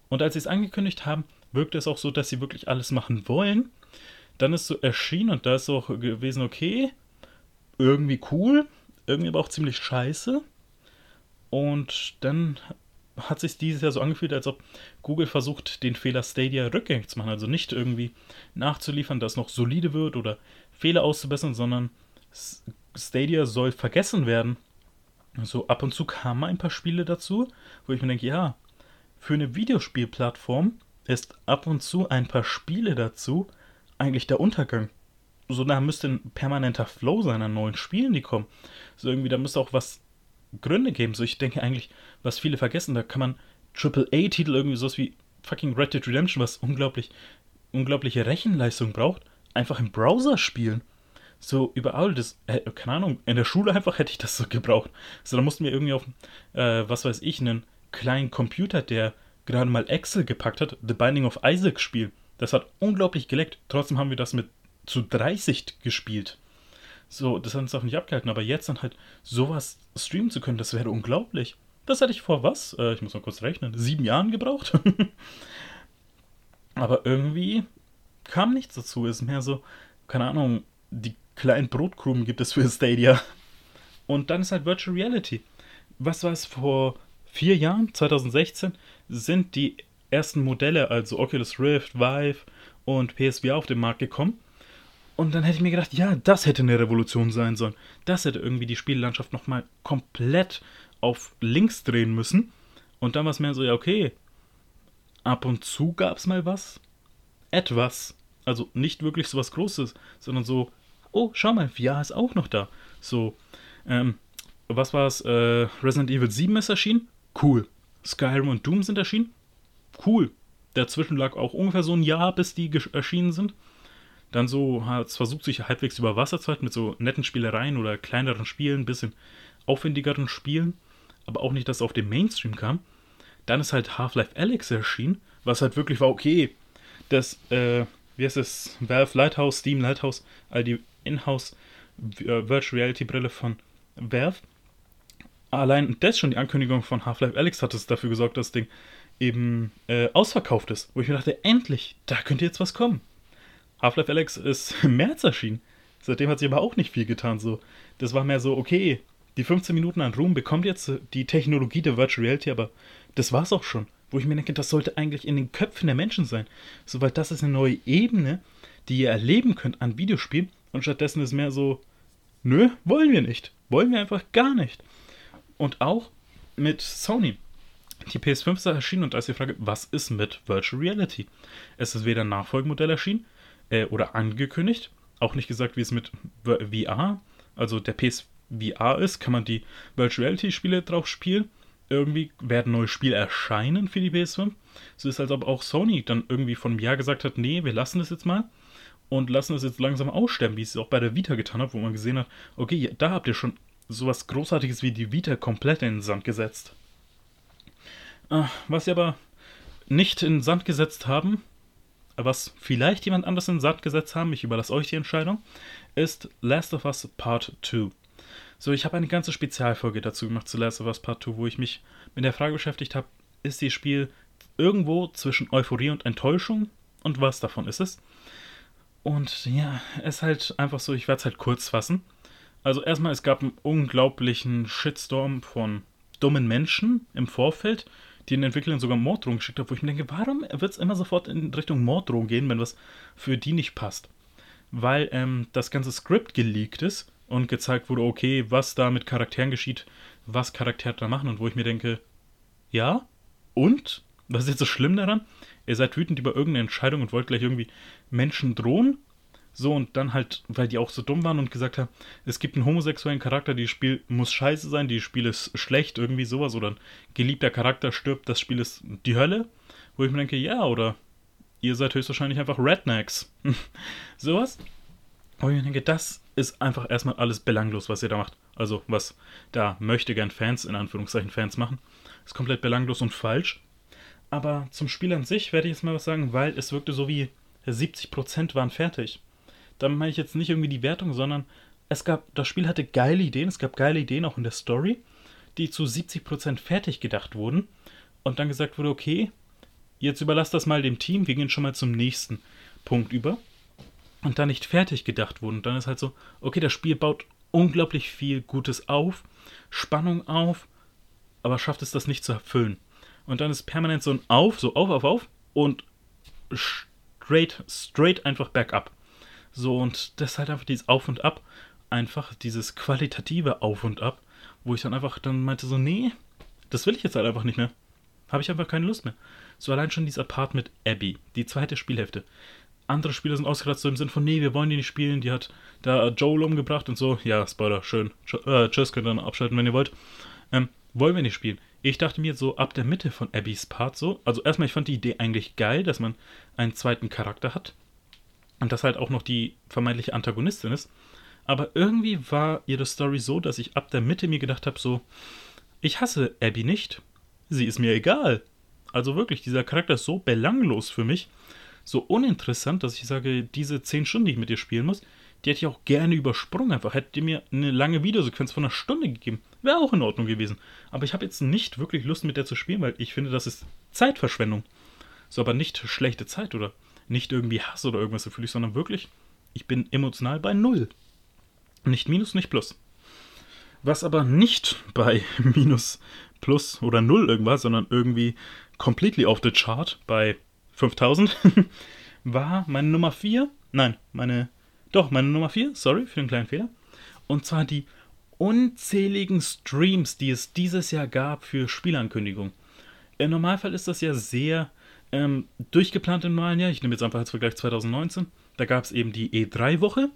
Und als sie es angekündigt haben, wirkte es auch so, dass sie wirklich alles machen wollen. Dann ist so erschienen und da ist so gewesen, okay, irgendwie cool, irgendwie aber auch ziemlich scheiße. Und dann hat sich dieses Jahr so angefühlt, als ob Google versucht, den Fehler Stadia rückgängig zu machen. Also nicht irgendwie nachzuliefern, dass noch solide wird oder Fehler auszubessern, sondern Stadia soll vergessen werden. So ab und zu kamen ein paar Spiele dazu, wo ich mir denke, ja, für eine Videospielplattform ist ab und zu ein paar Spiele dazu eigentlich der Untergang. So, da müsste ein permanenter Flow sein an neuen Spielen, die kommen. So irgendwie, da müsste auch was Gründe geben. So, ich denke eigentlich, was viele vergessen, da kann man AAA-Titel irgendwie sowas wie fucking Red Dead Redemption, was unglaublich, unglaubliche Rechenleistung braucht, einfach im Browser spielen. So überall, das, äh, keine Ahnung, in der Schule einfach hätte ich das so gebraucht. So, da mussten wir irgendwie auf, äh, was weiß ich, einen kleinen Computer, der gerade mal Excel gepackt hat, The Binding of Isaac spielen. Das hat unglaublich geleckt. Trotzdem haben wir das mit zu 30 gespielt. So, das hat uns auch nicht abgehalten. Aber jetzt dann halt sowas streamen zu können, das wäre unglaublich. Das hätte ich vor was? Äh, ich muss mal kurz rechnen. Sieben Jahren gebraucht. aber irgendwie kam nichts dazu. Es ist mehr so, keine Ahnung, die kleinen Brotkrumen gibt es für Stadia. Und dann ist halt Virtual Reality. Was war es vor vier Jahren, 2016, sind die ersten Modelle, also Oculus Rift, Vive und PSVR auf den Markt gekommen. Und dann hätte ich mir gedacht, ja, das hätte eine Revolution sein sollen. Das hätte irgendwie die Spiellandschaft nochmal komplett auf links drehen müssen. Und dann war es mehr so, ja, okay, ab und zu gab es mal was. Etwas. Also nicht wirklich so was Großes, sondern so, oh, schau mal, VR ist auch noch da. So, ähm, was war es? Äh, Resident Evil 7 ist erschienen. Cool. Skyrim und Doom sind erschienen cool. Dazwischen lag auch ungefähr so ein Jahr, bis die erschienen sind. Dann so hat es versucht, sich halbwegs über Wasser zu halten mit so netten Spielereien oder kleineren Spielen, bisschen aufwendigeren Spielen, aber auch nicht, dass es auf den Mainstream kam. Dann ist halt Half-Life Alex erschienen, was halt wirklich war, okay, das, äh, wie heißt es, Valve Lighthouse, Steam Lighthouse, all die Inhouse äh, Virtual Reality Brille von Valve allein das schon, die Ankündigung von Half-Life Alex hat es dafür gesorgt, dass das Ding eben äh, ausverkauft ist. Wo ich mir dachte, endlich, da könnte jetzt was kommen. Half-Life Alex ist im März erschienen. Seitdem hat sich aber auch nicht viel getan. So. Das war mehr so, okay, die 15 Minuten an Ruhm bekommt jetzt die Technologie der Virtual Reality, aber das war's auch schon. Wo ich mir denke, das sollte eigentlich in den Köpfen der Menschen sein. So, weil das ist eine neue Ebene, die ihr erleben könnt an Videospielen. Und stattdessen ist mehr so, nö, wollen wir nicht. Wollen wir einfach gar nicht. Und auch mit Sony. Die PS5 ist erschienen und da ist die Frage, was ist mit Virtual Reality? Es ist weder ein Nachfolgemodell erschienen äh, oder angekündigt, auch nicht gesagt, wie es mit VR, also der PSVR ist, kann man die Virtual Reality Spiele drauf spielen. Irgendwie werden neue Spiele erscheinen für die PS5. So ist, als ob auch Sony dann irgendwie von einem gesagt hat, nee, wir lassen das jetzt mal und lassen es jetzt langsam aussterben, wie es auch bei der Vita getan hat, wo man gesehen hat, okay, da habt ihr schon sowas Großartiges wie die Vita komplett in den Sand gesetzt. Ah, was sie aber nicht in den Sand gesetzt haben, was vielleicht jemand anders in den Sand gesetzt haben, ich überlasse euch die Entscheidung, ist Last of Us Part 2. So, ich habe eine ganze Spezialfolge dazu gemacht zu Last of Us Part 2, wo ich mich mit der Frage beschäftigt habe, ist das Spiel irgendwo zwischen Euphorie und Enttäuschung und was davon ist es? Und ja, es ist halt einfach so, ich werde es halt kurz fassen. Also erstmal, es gab einen unglaublichen Shitstorm von dummen Menschen im Vorfeld, die den Entwicklern sogar Morddrohungen geschickt haben, wo ich mir denke, warum wird es immer sofort in Richtung Morddrohung gehen, wenn was für die nicht passt? Weil ähm, das ganze Skript geleakt ist und gezeigt wurde, okay, was da mit Charakteren geschieht, was Charaktere da machen und wo ich mir denke, ja, und? Was ist jetzt so schlimm daran? Ihr seid wütend über irgendeine Entscheidung und wollt gleich irgendwie Menschen drohen so, und dann halt, weil die auch so dumm waren und gesagt haben, es gibt einen homosexuellen Charakter, die Spiel muss scheiße sein, die Spiel ist schlecht, irgendwie sowas, oder ein geliebter Charakter stirbt, das Spiel ist die Hölle. Wo ich mir denke, ja, oder ihr seid höchstwahrscheinlich einfach Rednecks. sowas. Wo ich mir denke, das ist einfach erstmal alles belanglos, was ihr da macht. Also, was da möchte gern Fans, in Anführungszeichen Fans machen. Ist komplett belanglos und falsch. Aber zum Spiel an sich werde ich jetzt mal was sagen, weil es wirkte so wie 70% waren fertig damit meine ich jetzt nicht irgendwie die Wertung, sondern es gab, das Spiel hatte geile Ideen, es gab geile Ideen auch in der Story, die zu 70% fertig gedacht wurden und dann gesagt wurde, okay, jetzt überlasst das mal dem Team, wir gehen schon mal zum nächsten Punkt über und dann nicht fertig gedacht wurden. Und dann ist halt so, okay, das Spiel baut unglaublich viel Gutes auf, Spannung auf, aber schafft es das nicht zu erfüllen. Und dann ist permanent so ein Auf, so auf, auf, auf und straight, straight einfach bergab. So, und das ist halt einfach dieses Auf und Ab, einfach dieses qualitative Auf und Ab, wo ich dann einfach dann meinte so, nee, das will ich jetzt halt einfach nicht mehr. Habe ich einfach keine Lust mehr. So allein schon dieser Part mit Abby, die zweite Spielhälfte. Andere Spieler sind ausgerastet so im Sinn von, nee, wir wollen die nicht spielen, die hat da Joel umgebracht und so. Ja, Spoiler, schön. Äh, tschüss, könnt ihr dann abschalten, wenn ihr wollt. Ähm, wollen wir nicht spielen. Ich dachte mir so ab der Mitte von Abbys Part so, also erstmal, ich fand die Idee eigentlich geil, dass man einen zweiten Charakter hat, und das halt auch noch die vermeintliche Antagonistin ist. Aber irgendwie war ihre Story so, dass ich ab der Mitte mir gedacht habe, so, ich hasse Abby nicht. Sie ist mir egal. Also wirklich, dieser Charakter ist so belanglos für mich, so uninteressant, dass ich sage, diese 10 Stunden, die ich mit ihr spielen muss, die hätte ich auch gerne übersprungen. Einfach hätte mir eine lange Videosequenz von einer Stunde gegeben. Wäre auch in Ordnung gewesen. Aber ich habe jetzt nicht wirklich Lust mit der zu spielen, weil ich finde, das ist Zeitverschwendung. So, aber nicht schlechte Zeit oder nicht irgendwie Hass oder irgendwas ich, sondern wirklich, ich bin emotional bei Null. Nicht Minus, nicht Plus. Was aber nicht bei Minus, Plus oder Null irgendwas, sondern irgendwie completely off the chart bei 5000 war meine Nummer 4. Nein, meine. Doch, meine Nummer 4. Sorry für den kleinen Fehler. Und zwar die unzähligen Streams, die es dieses Jahr gab für Spielankündigungen. Im Normalfall ist das ja sehr ähm, durchgeplant im normalen Jahr. Ich nehme jetzt einfach als Vergleich 2019. Da gab es eben die E3-Woche,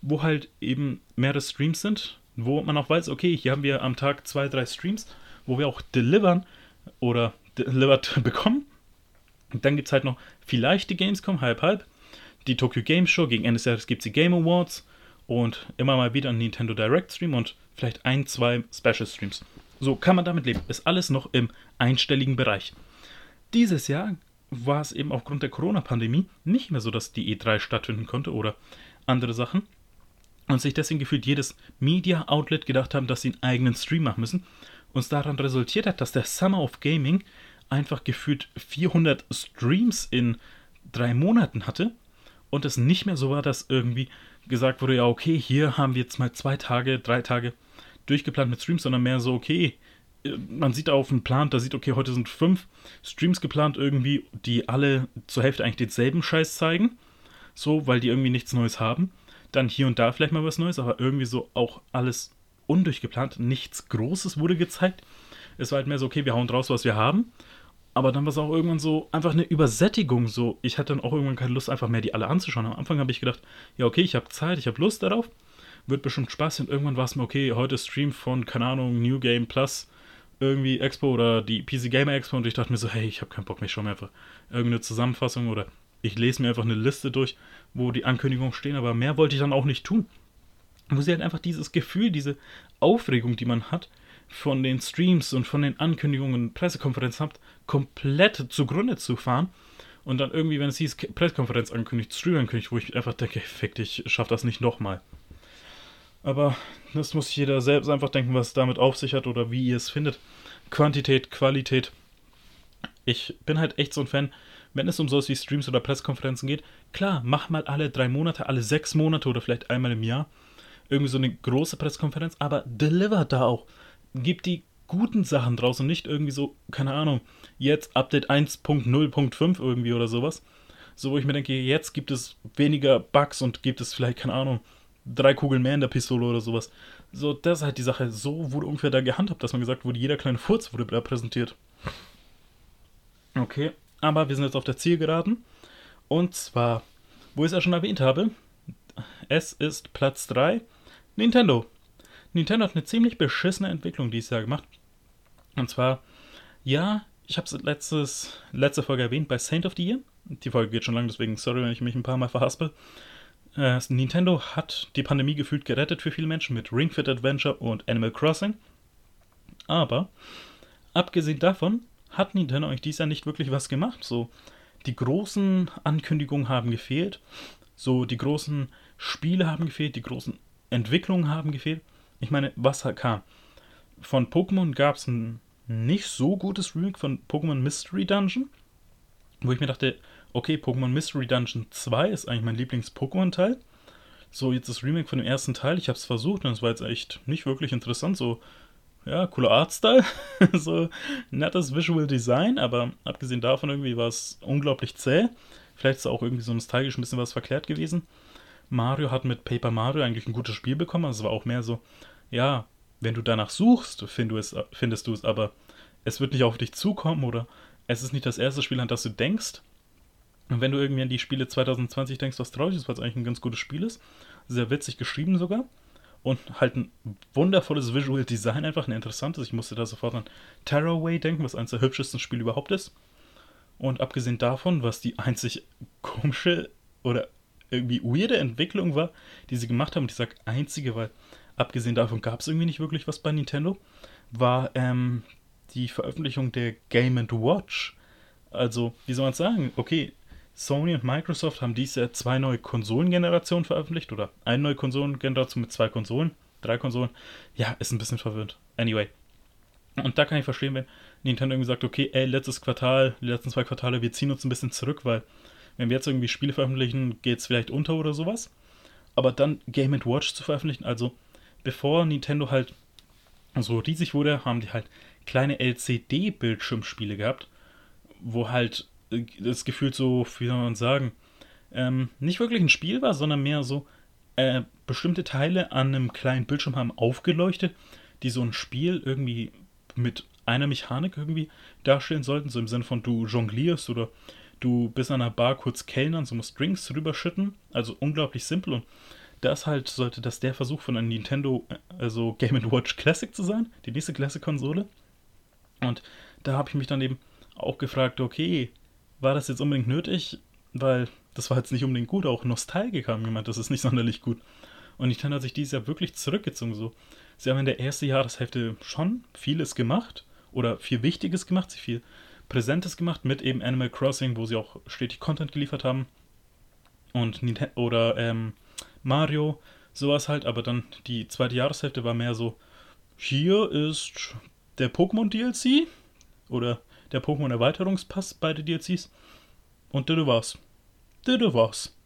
wo halt eben mehrere Streams sind, wo man auch weiß, okay, hier haben wir am Tag zwei, drei Streams, wo wir auch delivern oder delivered bekommen. Und dann gibt es halt noch vielleicht die Gamescom, halb, halb. Die Tokyo Game Show, gegen Ende des Jahres gibt es die Game Awards und immer mal wieder ein Nintendo Direct Stream und vielleicht ein, zwei Special Streams. So kann man damit leben. Ist alles noch im einstelligen Bereich. Dieses Jahr war es eben aufgrund der Corona-Pandemie nicht mehr so, dass die E3 stattfinden konnte oder andere Sachen. Und sich deswegen gefühlt jedes Media-Outlet gedacht haben, dass sie einen eigenen Stream machen müssen. uns daran resultiert hat, dass der Summer of Gaming einfach gefühlt 400 Streams in drei Monaten hatte und es nicht mehr so war, dass irgendwie gesagt wurde, ja, okay, hier haben wir jetzt mal zwei Tage, drei Tage durchgeplant mit Streams, sondern mehr so, okay, man sieht auf dem Plan, da sieht, okay, heute sind fünf Streams geplant irgendwie, die alle zur Hälfte eigentlich denselben Scheiß zeigen. So, weil die irgendwie nichts Neues haben. Dann hier und da vielleicht mal was Neues, aber irgendwie so auch alles undurchgeplant. Nichts Großes wurde gezeigt. Es war halt mehr so, okay, wir hauen draus, was wir haben. Aber dann war es auch irgendwann so einfach eine Übersättigung. So, ich hatte dann auch irgendwann keine Lust, einfach mehr die alle anzuschauen. Am Anfang habe ich gedacht, ja, okay, ich habe Zeit, ich habe Lust darauf. Wird bestimmt Spaß. Und irgendwann war es mir, okay, heute Stream von, keine Ahnung, New Game Plus irgendwie Expo oder die PC Gamer Expo und ich dachte mir so, hey, ich habe keinen Bock mehr, ich schaue mir einfach irgendeine Zusammenfassung oder ich lese mir einfach eine Liste durch, wo die Ankündigungen stehen, aber mehr wollte ich dann auch nicht tun. Wo sie halt einfach dieses Gefühl, diese Aufregung, die man hat, von den Streams und von den Ankündigungen Pressekonferenzen habt, komplett zugrunde zu fahren. Und dann irgendwie, wenn es hieß, Pressekonferenz ankündigt, Stream ankündigt, wo ich einfach denke, fick ich schaff das nicht nochmal. Aber das muss jeder selbst einfach denken, was es damit auf sich hat oder wie ihr es findet. Quantität, Qualität. Ich bin halt echt so ein Fan, wenn es um sowas wie Streams oder Presskonferenzen geht. Klar, mach mal alle drei Monate, alle sechs Monate oder vielleicht einmal im Jahr irgendwie so eine große Presskonferenz, aber deliver da auch. Gib die guten Sachen draus und nicht irgendwie so, keine Ahnung, jetzt Update 1.0.5 irgendwie oder sowas. So, wo ich mir denke, jetzt gibt es weniger Bugs und gibt es vielleicht, keine Ahnung, drei Kugeln mehr in der Pistole oder sowas. So, das ist halt die Sache. So wurde ungefähr da gehandhabt, dass man gesagt wurde, jeder kleine Furz wurde da präsentiert. Okay, aber wir sind jetzt auf der Zielgeraden. Und zwar, wo ich es ja schon erwähnt habe, es ist Platz 3, Nintendo. Nintendo hat eine ziemlich beschissene Entwicklung dieses Jahr gemacht. Und zwar, ja, ich habe es letzte Folge erwähnt bei Saint of the Year. Die Folge geht schon lang, deswegen sorry, wenn ich mich ein paar Mal verhaspel. Äh, Nintendo hat die Pandemie gefühlt gerettet für viele Menschen mit Ring Fit Adventure und Animal Crossing. Aber abgesehen davon hat Nintendo eigentlich dieses Jahr nicht wirklich was gemacht. So, die großen Ankündigungen haben gefehlt. So, die großen Spiele haben gefehlt, die großen Entwicklungen haben gefehlt. Ich meine, was kam? Von Pokémon gab es ein nicht so gutes Remake von Pokémon Mystery Dungeon, wo ich mir dachte, okay, Pokémon Mystery Dungeon 2 ist eigentlich mein Lieblings-Pokémon-Teil. So, jetzt das Remake von dem ersten Teil. Ich habe es versucht und es war jetzt echt nicht wirklich interessant. So, ja, cooler Artstyle. so, nettes Visual Design, aber abgesehen davon irgendwie war es unglaublich zäh. Vielleicht ist auch irgendwie so nostalgisch ein bisschen was verklärt gewesen. Mario hat mit Paper Mario eigentlich ein gutes Spiel bekommen. Also es war auch mehr so, ja, wenn du danach suchst, find du es, findest du es, aber es wird nicht auf dich zukommen oder es ist nicht das erste Spiel, an das du denkst. Und wenn du irgendwie an die Spiele 2020 denkst, was traurig ist, weil es eigentlich ein ganz gutes Spiel ist, sehr witzig geschrieben sogar und halt ein wundervolles Visual Design, einfach ein interessantes. Ich musste da sofort an Terraway denken, was eines der hübschesten Spiele überhaupt ist. Und abgesehen davon, was die einzig komische oder irgendwie weirde Entwicklung war, die sie gemacht haben, und ich sage einzige, weil abgesehen davon gab es irgendwie nicht wirklich was bei Nintendo, war ähm, die Veröffentlichung der Game Watch. Also, wie soll man sagen? Okay, Sony und Microsoft haben dieses Jahr zwei neue Konsolengenerationen veröffentlicht oder eine neue Konsolengeneration mit zwei Konsolen, drei Konsolen. Ja, ist ein bisschen verwirrend. Anyway. Und da kann ich verstehen, wenn Nintendo irgendwie sagt, okay, ey, letztes Quartal, die letzten zwei Quartale, wir ziehen uns ein bisschen zurück, weil wenn wir jetzt irgendwie Spiele veröffentlichen, geht es vielleicht unter oder sowas. Aber dann Game Watch zu veröffentlichen, also bevor Nintendo halt so riesig wurde, haben die halt kleine LCD-Bildschirmspiele gehabt, wo halt das Gefühl so, wie soll man sagen, ähm, nicht wirklich ein Spiel war, sondern mehr so äh, bestimmte Teile an einem kleinen Bildschirm haben aufgeleuchtet, die so ein Spiel irgendwie mit einer Mechanik irgendwie darstellen sollten, so im Sinne von du jonglierst oder du bist an einer Bar kurz kellnern, so musst Drinks rüberschütten, also unglaublich simpel und das halt sollte das der Versuch von einem Nintendo, also Game Watch Classic zu sein, die nächste Classic-Konsole. Und da habe ich mich dann eben auch gefragt, okay, war das jetzt unbedingt nötig? Weil das war jetzt nicht unbedingt gut, auch Nostalgiker haben gemeint, das ist nicht sonderlich gut. Und Nintendo hat sich dieses Jahr wirklich zurückgezogen. So. Sie haben in der ersten Jahreshälfte schon vieles gemacht oder viel Wichtiges gemacht, sich viel Präsentes gemacht mit eben Animal Crossing, wo sie auch stetig Content geliefert haben. Und Nintendo oder ähm, Mario, sowas halt, aber dann die zweite Jahreshälfte war mehr so, hier ist der Pokémon DLC oder der Pokémon Erweiterungspass, beide DLCs. Und das war's. Das war's.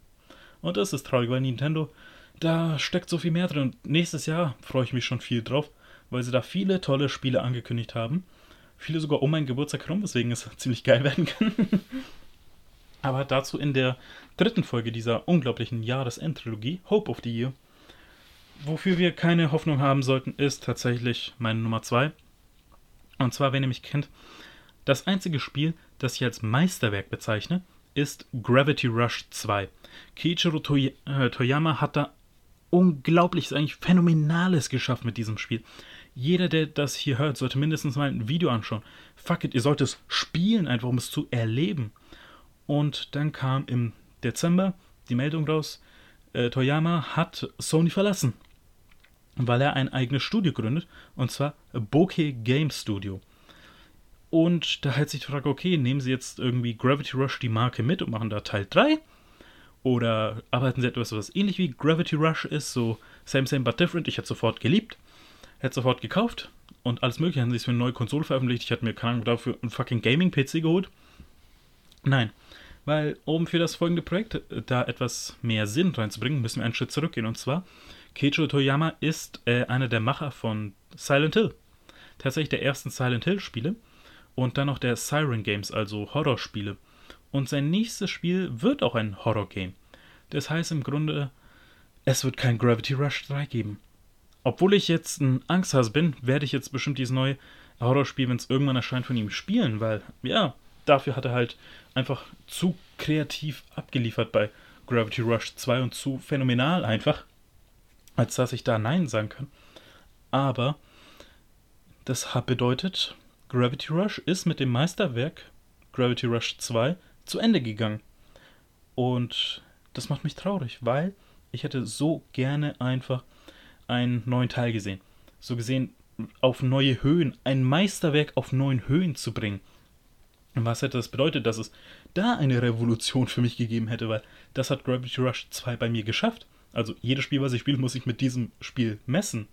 Und das ist traurig, weil Nintendo, da steckt so viel mehr drin. Und nächstes Jahr freue ich mich schon viel drauf, weil sie da viele tolle Spiele angekündigt haben. Viele sogar um meinen Geburtstag herum, weswegen es ziemlich geil werden kann. Aber dazu in der dritten Folge dieser unglaublichen Jahresendtrilogie, Hope of the Year. Wofür wir keine Hoffnung haben sollten, ist tatsächlich meine Nummer 2. Und zwar, wenn ihr mich kennt, das einzige Spiel, das ich als Meisterwerk bezeichne, ist Gravity Rush 2. Keiichiro Toy äh, Toyama hat da unglaubliches, eigentlich phänomenales geschafft mit diesem Spiel. Jeder, der das hier hört, sollte mindestens mal ein Video anschauen. Fuck it, ihr sollt es spielen, einfach um es zu erleben. Und dann kam im Dezember die Meldung raus, äh, Toyama hat Sony verlassen, weil er ein eigenes Studio gründet, und zwar Bokeh Game Studio. Und da hält sich die Frage, okay, nehmen sie jetzt irgendwie Gravity Rush die Marke mit und machen da Teil 3? Oder arbeiten sie etwas, was ähnlich wie Gravity Rush ist, so same, same, but different. Ich hätte sofort geliebt, hätte sofort gekauft und alles mögliche. Haben sie es für eine neue Konsole veröffentlicht. Ich hätte mir, keine Ahnung, dafür einen fucking Gaming-PC geholt. Nein, weil um für das folgende Projekt äh, da etwas mehr Sinn reinzubringen, müssen wir einen Schritt zurückgehen. Und zwar, Keiichiro Toyama ist äh, einer der Macher von Silent Hill. Tatsächlich der ersten Silent Hill-Spiele. Und dann noch der Siren Games, also Horrorspiele. Und sein nächstes Spiel wird auch ein Horror-Game. Das heißt im Grunde, es wird kein Gravity Rush 3 geben. Obwohl ich jetzt ein Angsthase bin, werde ich jetzt bestimmt dieses neue Horrorspiel, wenn es irgendwann erscheint, von ihm spielen, weil, ja, dafür hat er halt einfach zu kreativ abgeliefert bei Gravity Rush 2 und zu phänomenal einfach, als dass ich da Nein sagen kann. Aber das hat bedeutet, Gravity Rush ist mit dem Meisterwerk Gravity Rush 2 zu Ende gegangen. Und das macht mich traurig, weil ich hätte so gerne einfach einen neuen Teil gesehen. So gesehen auf neue Höhen, ein Meisterwerk auf neuen Höhen zu bringen. Was hätte das bedeutet, dass es da eine Revolution für mich gegeben hätte, weil das hat Gravity Rush 2 bei mir geschafft. Also jedes Spiel, was ich spiele, muss ich mit diesem Spiel messen.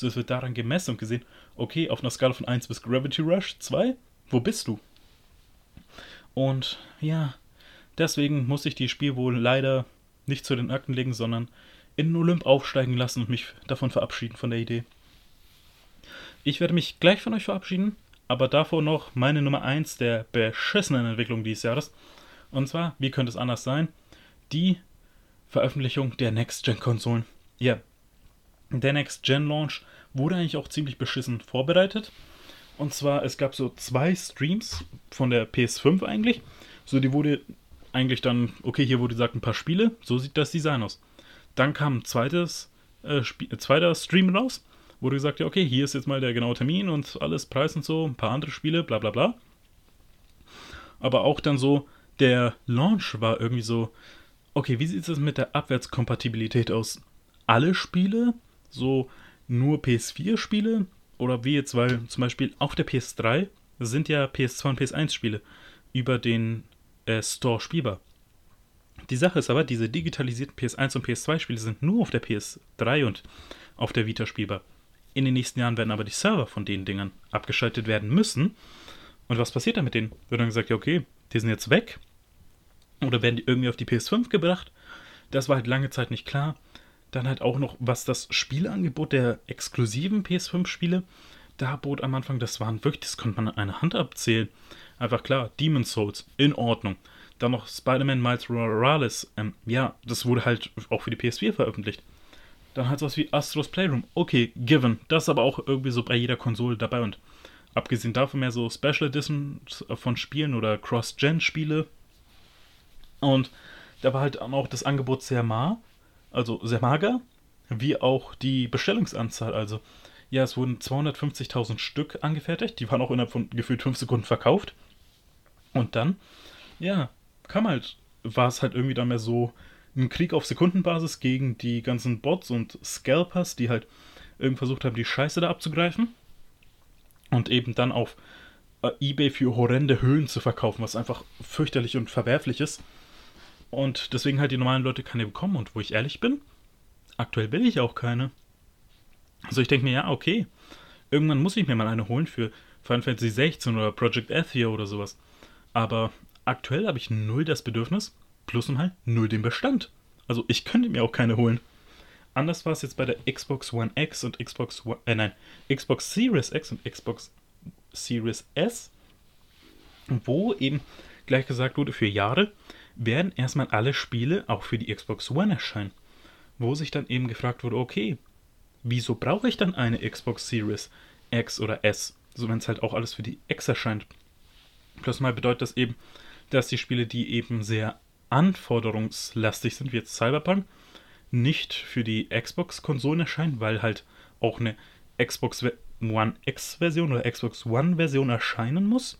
So, es wird daran gemessen und gesehen, okay, auf einer Skala von 1 bis Gravity Rush 2, wo bist du? Und ja, deswegen muss ich die Spiel wohl leider nicht zu den Akten legen, sondern in den Olymp aufsteigen lassen und mich davon verabschieden von der Idee. Ich werde mich gleich von euch verabschieden, aber davor noch meine Nummer 1 der beschissenen Entwicklung dieses Jahres. Und zwar, wie könnte es anders sein? Die Veröffentlichung der Next-Gen-Konsolen. Ja, der Next-Gen-Launch wurde eigentlich auch ziemlich beschissen vorbereitet. Und zwar, es gab so zwei Streams von der PS5 eigentlich. So, die wurde eigentlich dann, okay, hier wurde gesagt, ein paar Spiele. So sieht das Design aus. Dann kam ein zweites, äh, zweiter Stream raus. Wurde gesagt, ja, okay, hier ist jetzt mal der genaue Termin und alles, Preis und so, ein paar andere Spiele, bla bla bla. Aber auch dann so, der Launch war irgendwie so, okay, wie sieht es mit der Abwärtskompatibilität aus? Alle Spiele? So nur PS4-Spiele? oder wie jetzt, weil zum Beispiel auf der PS3 sind ja PS2 und PS1-Spiele über den äh, Store spielbar. Die Sache ist aber, diese digitalisierten PS1 und PS2-Spiele sind nur auf der PS3 und auf der Vita spielbar. In den nächsten Jahren werden aber die Server von den Dingern abgeschaltet werden müssen. Und was passiert da mit denen? Wird dann gesagt, ja, okay, die sind jetzt weg. Oder werden die irgendwie auf die PS5 gebracht? Das war halt lange Zeit nicht klar. Dann halt auch noch, was das Spielangebot der exklusiven PS5-Spiele, da bot am Anfang, das waren wirklich, das konnte man an einer Hand abzählen. Einfach klar, Demon's Souls, in Ordnung. Dann noch Spider-Man Miles Morales, ähm, ja, das wurde halt auch für die PS4 veröffentlicht. Dann halt sowas wie Astros Playroom, okay, given. Das ist aber auch irgendwie so bei jeder Konsole dabei und abgesehen davon mehr so Special Editions von Spielen oder Cross-Gen-Spiele. Und da war halt auch das Angebot sehr mar also sehr mager, wie auch die Bestellungsanzahl. Also, ja, es wurden 250.000 Stück angefertigt, die waren auch innerhalb von gefühlt 5 Sekunden verkauft. Und dann, ja, kam halt, war es halt irgendwie dann mehr so ein Krieg auf Sekundenbasis gegen die ganzen Bots und Scalpers, die halt irgendwie versucht haben, die Scheiße da abzugreifen. Und eben dann auf äh, eBay für horrende Höhen zu verkaufen, was einfach fürchterlich und verwerflich ist. Und deswegen halt die normalen Leute keine bekommen. Und wo ich ehrlich bin, aktuell will ich auch keine. Also ich denke mir, ja, okay, irgendwann muss ich mir mal eine holen für Final Fantasy 16 oder Project Athia oder sowas. Aber aktuell habe ich null das Bedürfnis, plus und halt null den Bestand. Also ich könnte mir auch keine holen. Anders war es jetzt bei der Xbox One X und Xbox One, äh nein, Xbox Series X und Xbox Series S, wo eben gleich gesagt wurde, für Jahre werden erstmal alle Spiele auch für die Xbox One erscheinen. Wo sich dann eben gefragt wurde, okay, wieso brauche ich dann eine Xbox Series X oder S? So wenn es halt auch alles für die X erscheint. Plus mal bedeutet das eben, dass die Spiele, die eben sehr anforderungslastig sind, wie jetzt Cyberpunk, nicht für die Xbox-Konsolen erscheinen, weil halt auch eine Xbox One X-Version oder Xbox One-Version erscheinen muss.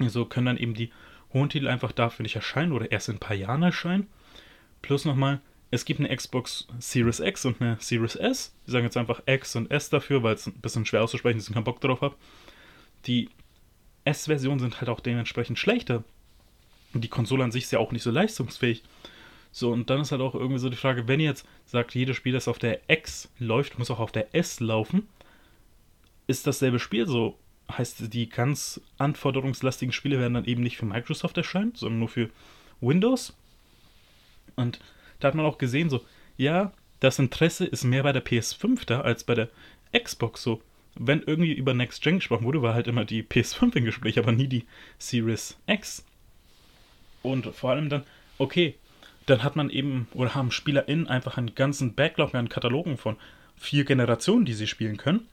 So können dann eben die hohen Titel einfach dafür nicht erscheinen oder erst in ein paar Jahren erscheinen. Plus nochmal, es gibt eine Xbox Series X und eine Series S. Die sagen jetzt einfach X und S dafür, weil es ein bisschen schwer auszusprechen ist und keinen Bock drauf habe. Die S-Versionen sind halt auch dementsprechend schlechter. Und die Konsole an sich ist ja auch nicht so leistungsfähig. So, und dann ist halt auch irgendwie so die Frage, wenn ihr jetzt sagt, jedes Spiel, das auf der X läuft, muss auch auf der S laufen, ist dasselbe Spiel so. Heißt, die ganz anforderungslastigen Spiele werden dann eben nicht für Microsoft erscheinen, sondern nur für Windows. Und da hat man auch gesehen, so, ja, das Interesse ist mehr bei der PS5 da als bei der Xbox so. Wenn irgendwie über Next Gen gesprochen wurde, war halt immer die PS5 im Gespräch, aber nie die Series X. Und vor allem dann, okay, dann hat man eben, oder haben SpielerInnen einfach einen ganzen Backlog an Katalogen von vier Generationen, die sie spielen können.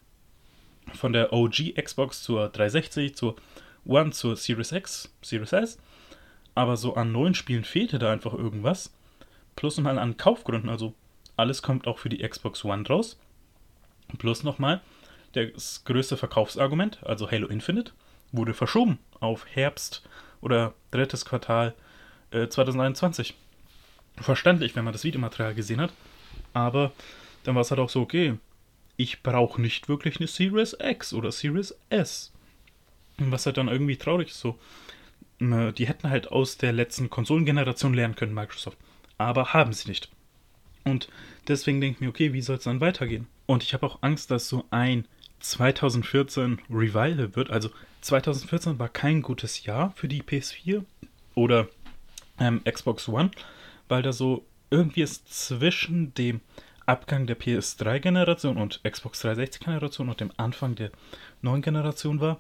Von der OG Xbox zur 360, zur One, zur Series X, Series S. Aber so an neuen Spielen fehlte da einfach irgendwas. Plus nochmal an Kaufgründen, also alles kommt auch für die Xbox One raus. Plus nochmal, das größte Verkaufsargument, also Halo Infinite, wurde verschoben auf Herbst oder drittes Quartal äh, 2021. Verständlich, wenn man das Videomaterial gesehen hat. Aber dann war es halt auch so, okay, ich brauche nicht wirklich eine Series X oder Series S. Was halt dann irgendwie traurig ist, so. Die hätten halt aus der letzten Konsolengeneration lernen können, Microsoft aber haben sie nicht. Und deswegen denke ich mir, okay, wie soll es dann weitergehen? Und ich habe auch Angst, dass so ein 2014 Revival wird. Also 2014 war kein gutes Jahr für die PS4 oder ähm, Xbox One, weil da so irgendwie es zwischen dem Abgang der PS3-Generation und Xbox 360-Generation und dem Anfang der neuen Generation war.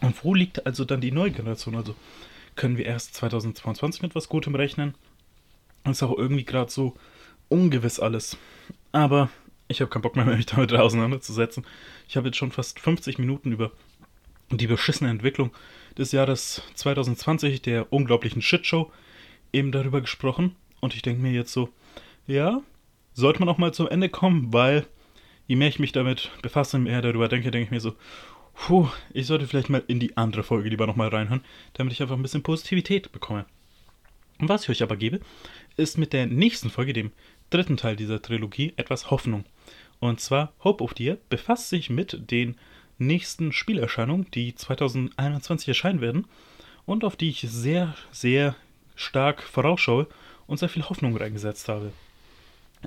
Und wo liegt also dann die neue Generation? Also können wir erst 2022 mit was Gutem rechnen? Ist auch irgendwie gerade so ungewiss alles. Aber ich habe keinen Bock mehr, mich damit auseinanderzusetzen. Ich habe jetzt schon fast 50 Minuten über die beschissene Entwicklung des Jahres 2020, der unglaublichen Shitshow, eben darüber gesprochen. Und ich denke mir jetzt so, ja, sollte man auch mal zum Ende kommen, weil je mehr ich mich damit befasse, mehr darüber denke, denke ich mir so, puh, ich sollte vielleicht mal in die andere Folge lieber nochmal reinhören, damit ich einfach ein bisschen Positivität bekomme. Was ich euch aber gebe, ist mit der nächsten Folge, dem dritten Teil dieser Trilogie, etwas Hoffnung. Und zwar Hope of Dear befasst sich mit den nächsten Spielerscheinungen, die 2021 erscheinen werden und auf die ich sehr, sehr stark vorausschaue und sehr viel Hoffnung reingesetzt habe.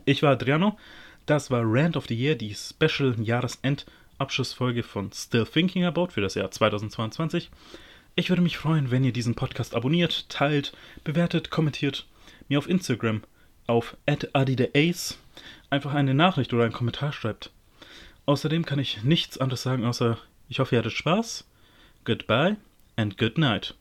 Ich war Adriano, das war Rand of the Year, die Special Jahresend-Abschlussfolge von Still Thinking About für das Jahr 2022. Ich würde mich freuen, wenn ihr diesen Podcast abonniert, teilt, bewertet, kommentiert, mir auf Instagram auf @adidace einfach eine Nachricht oder einen Kommentar schreibt. Außerdem kann ich nichts anderes sagen, außer ich hoffe, ihr hattet Spaß. Goodbye and good night.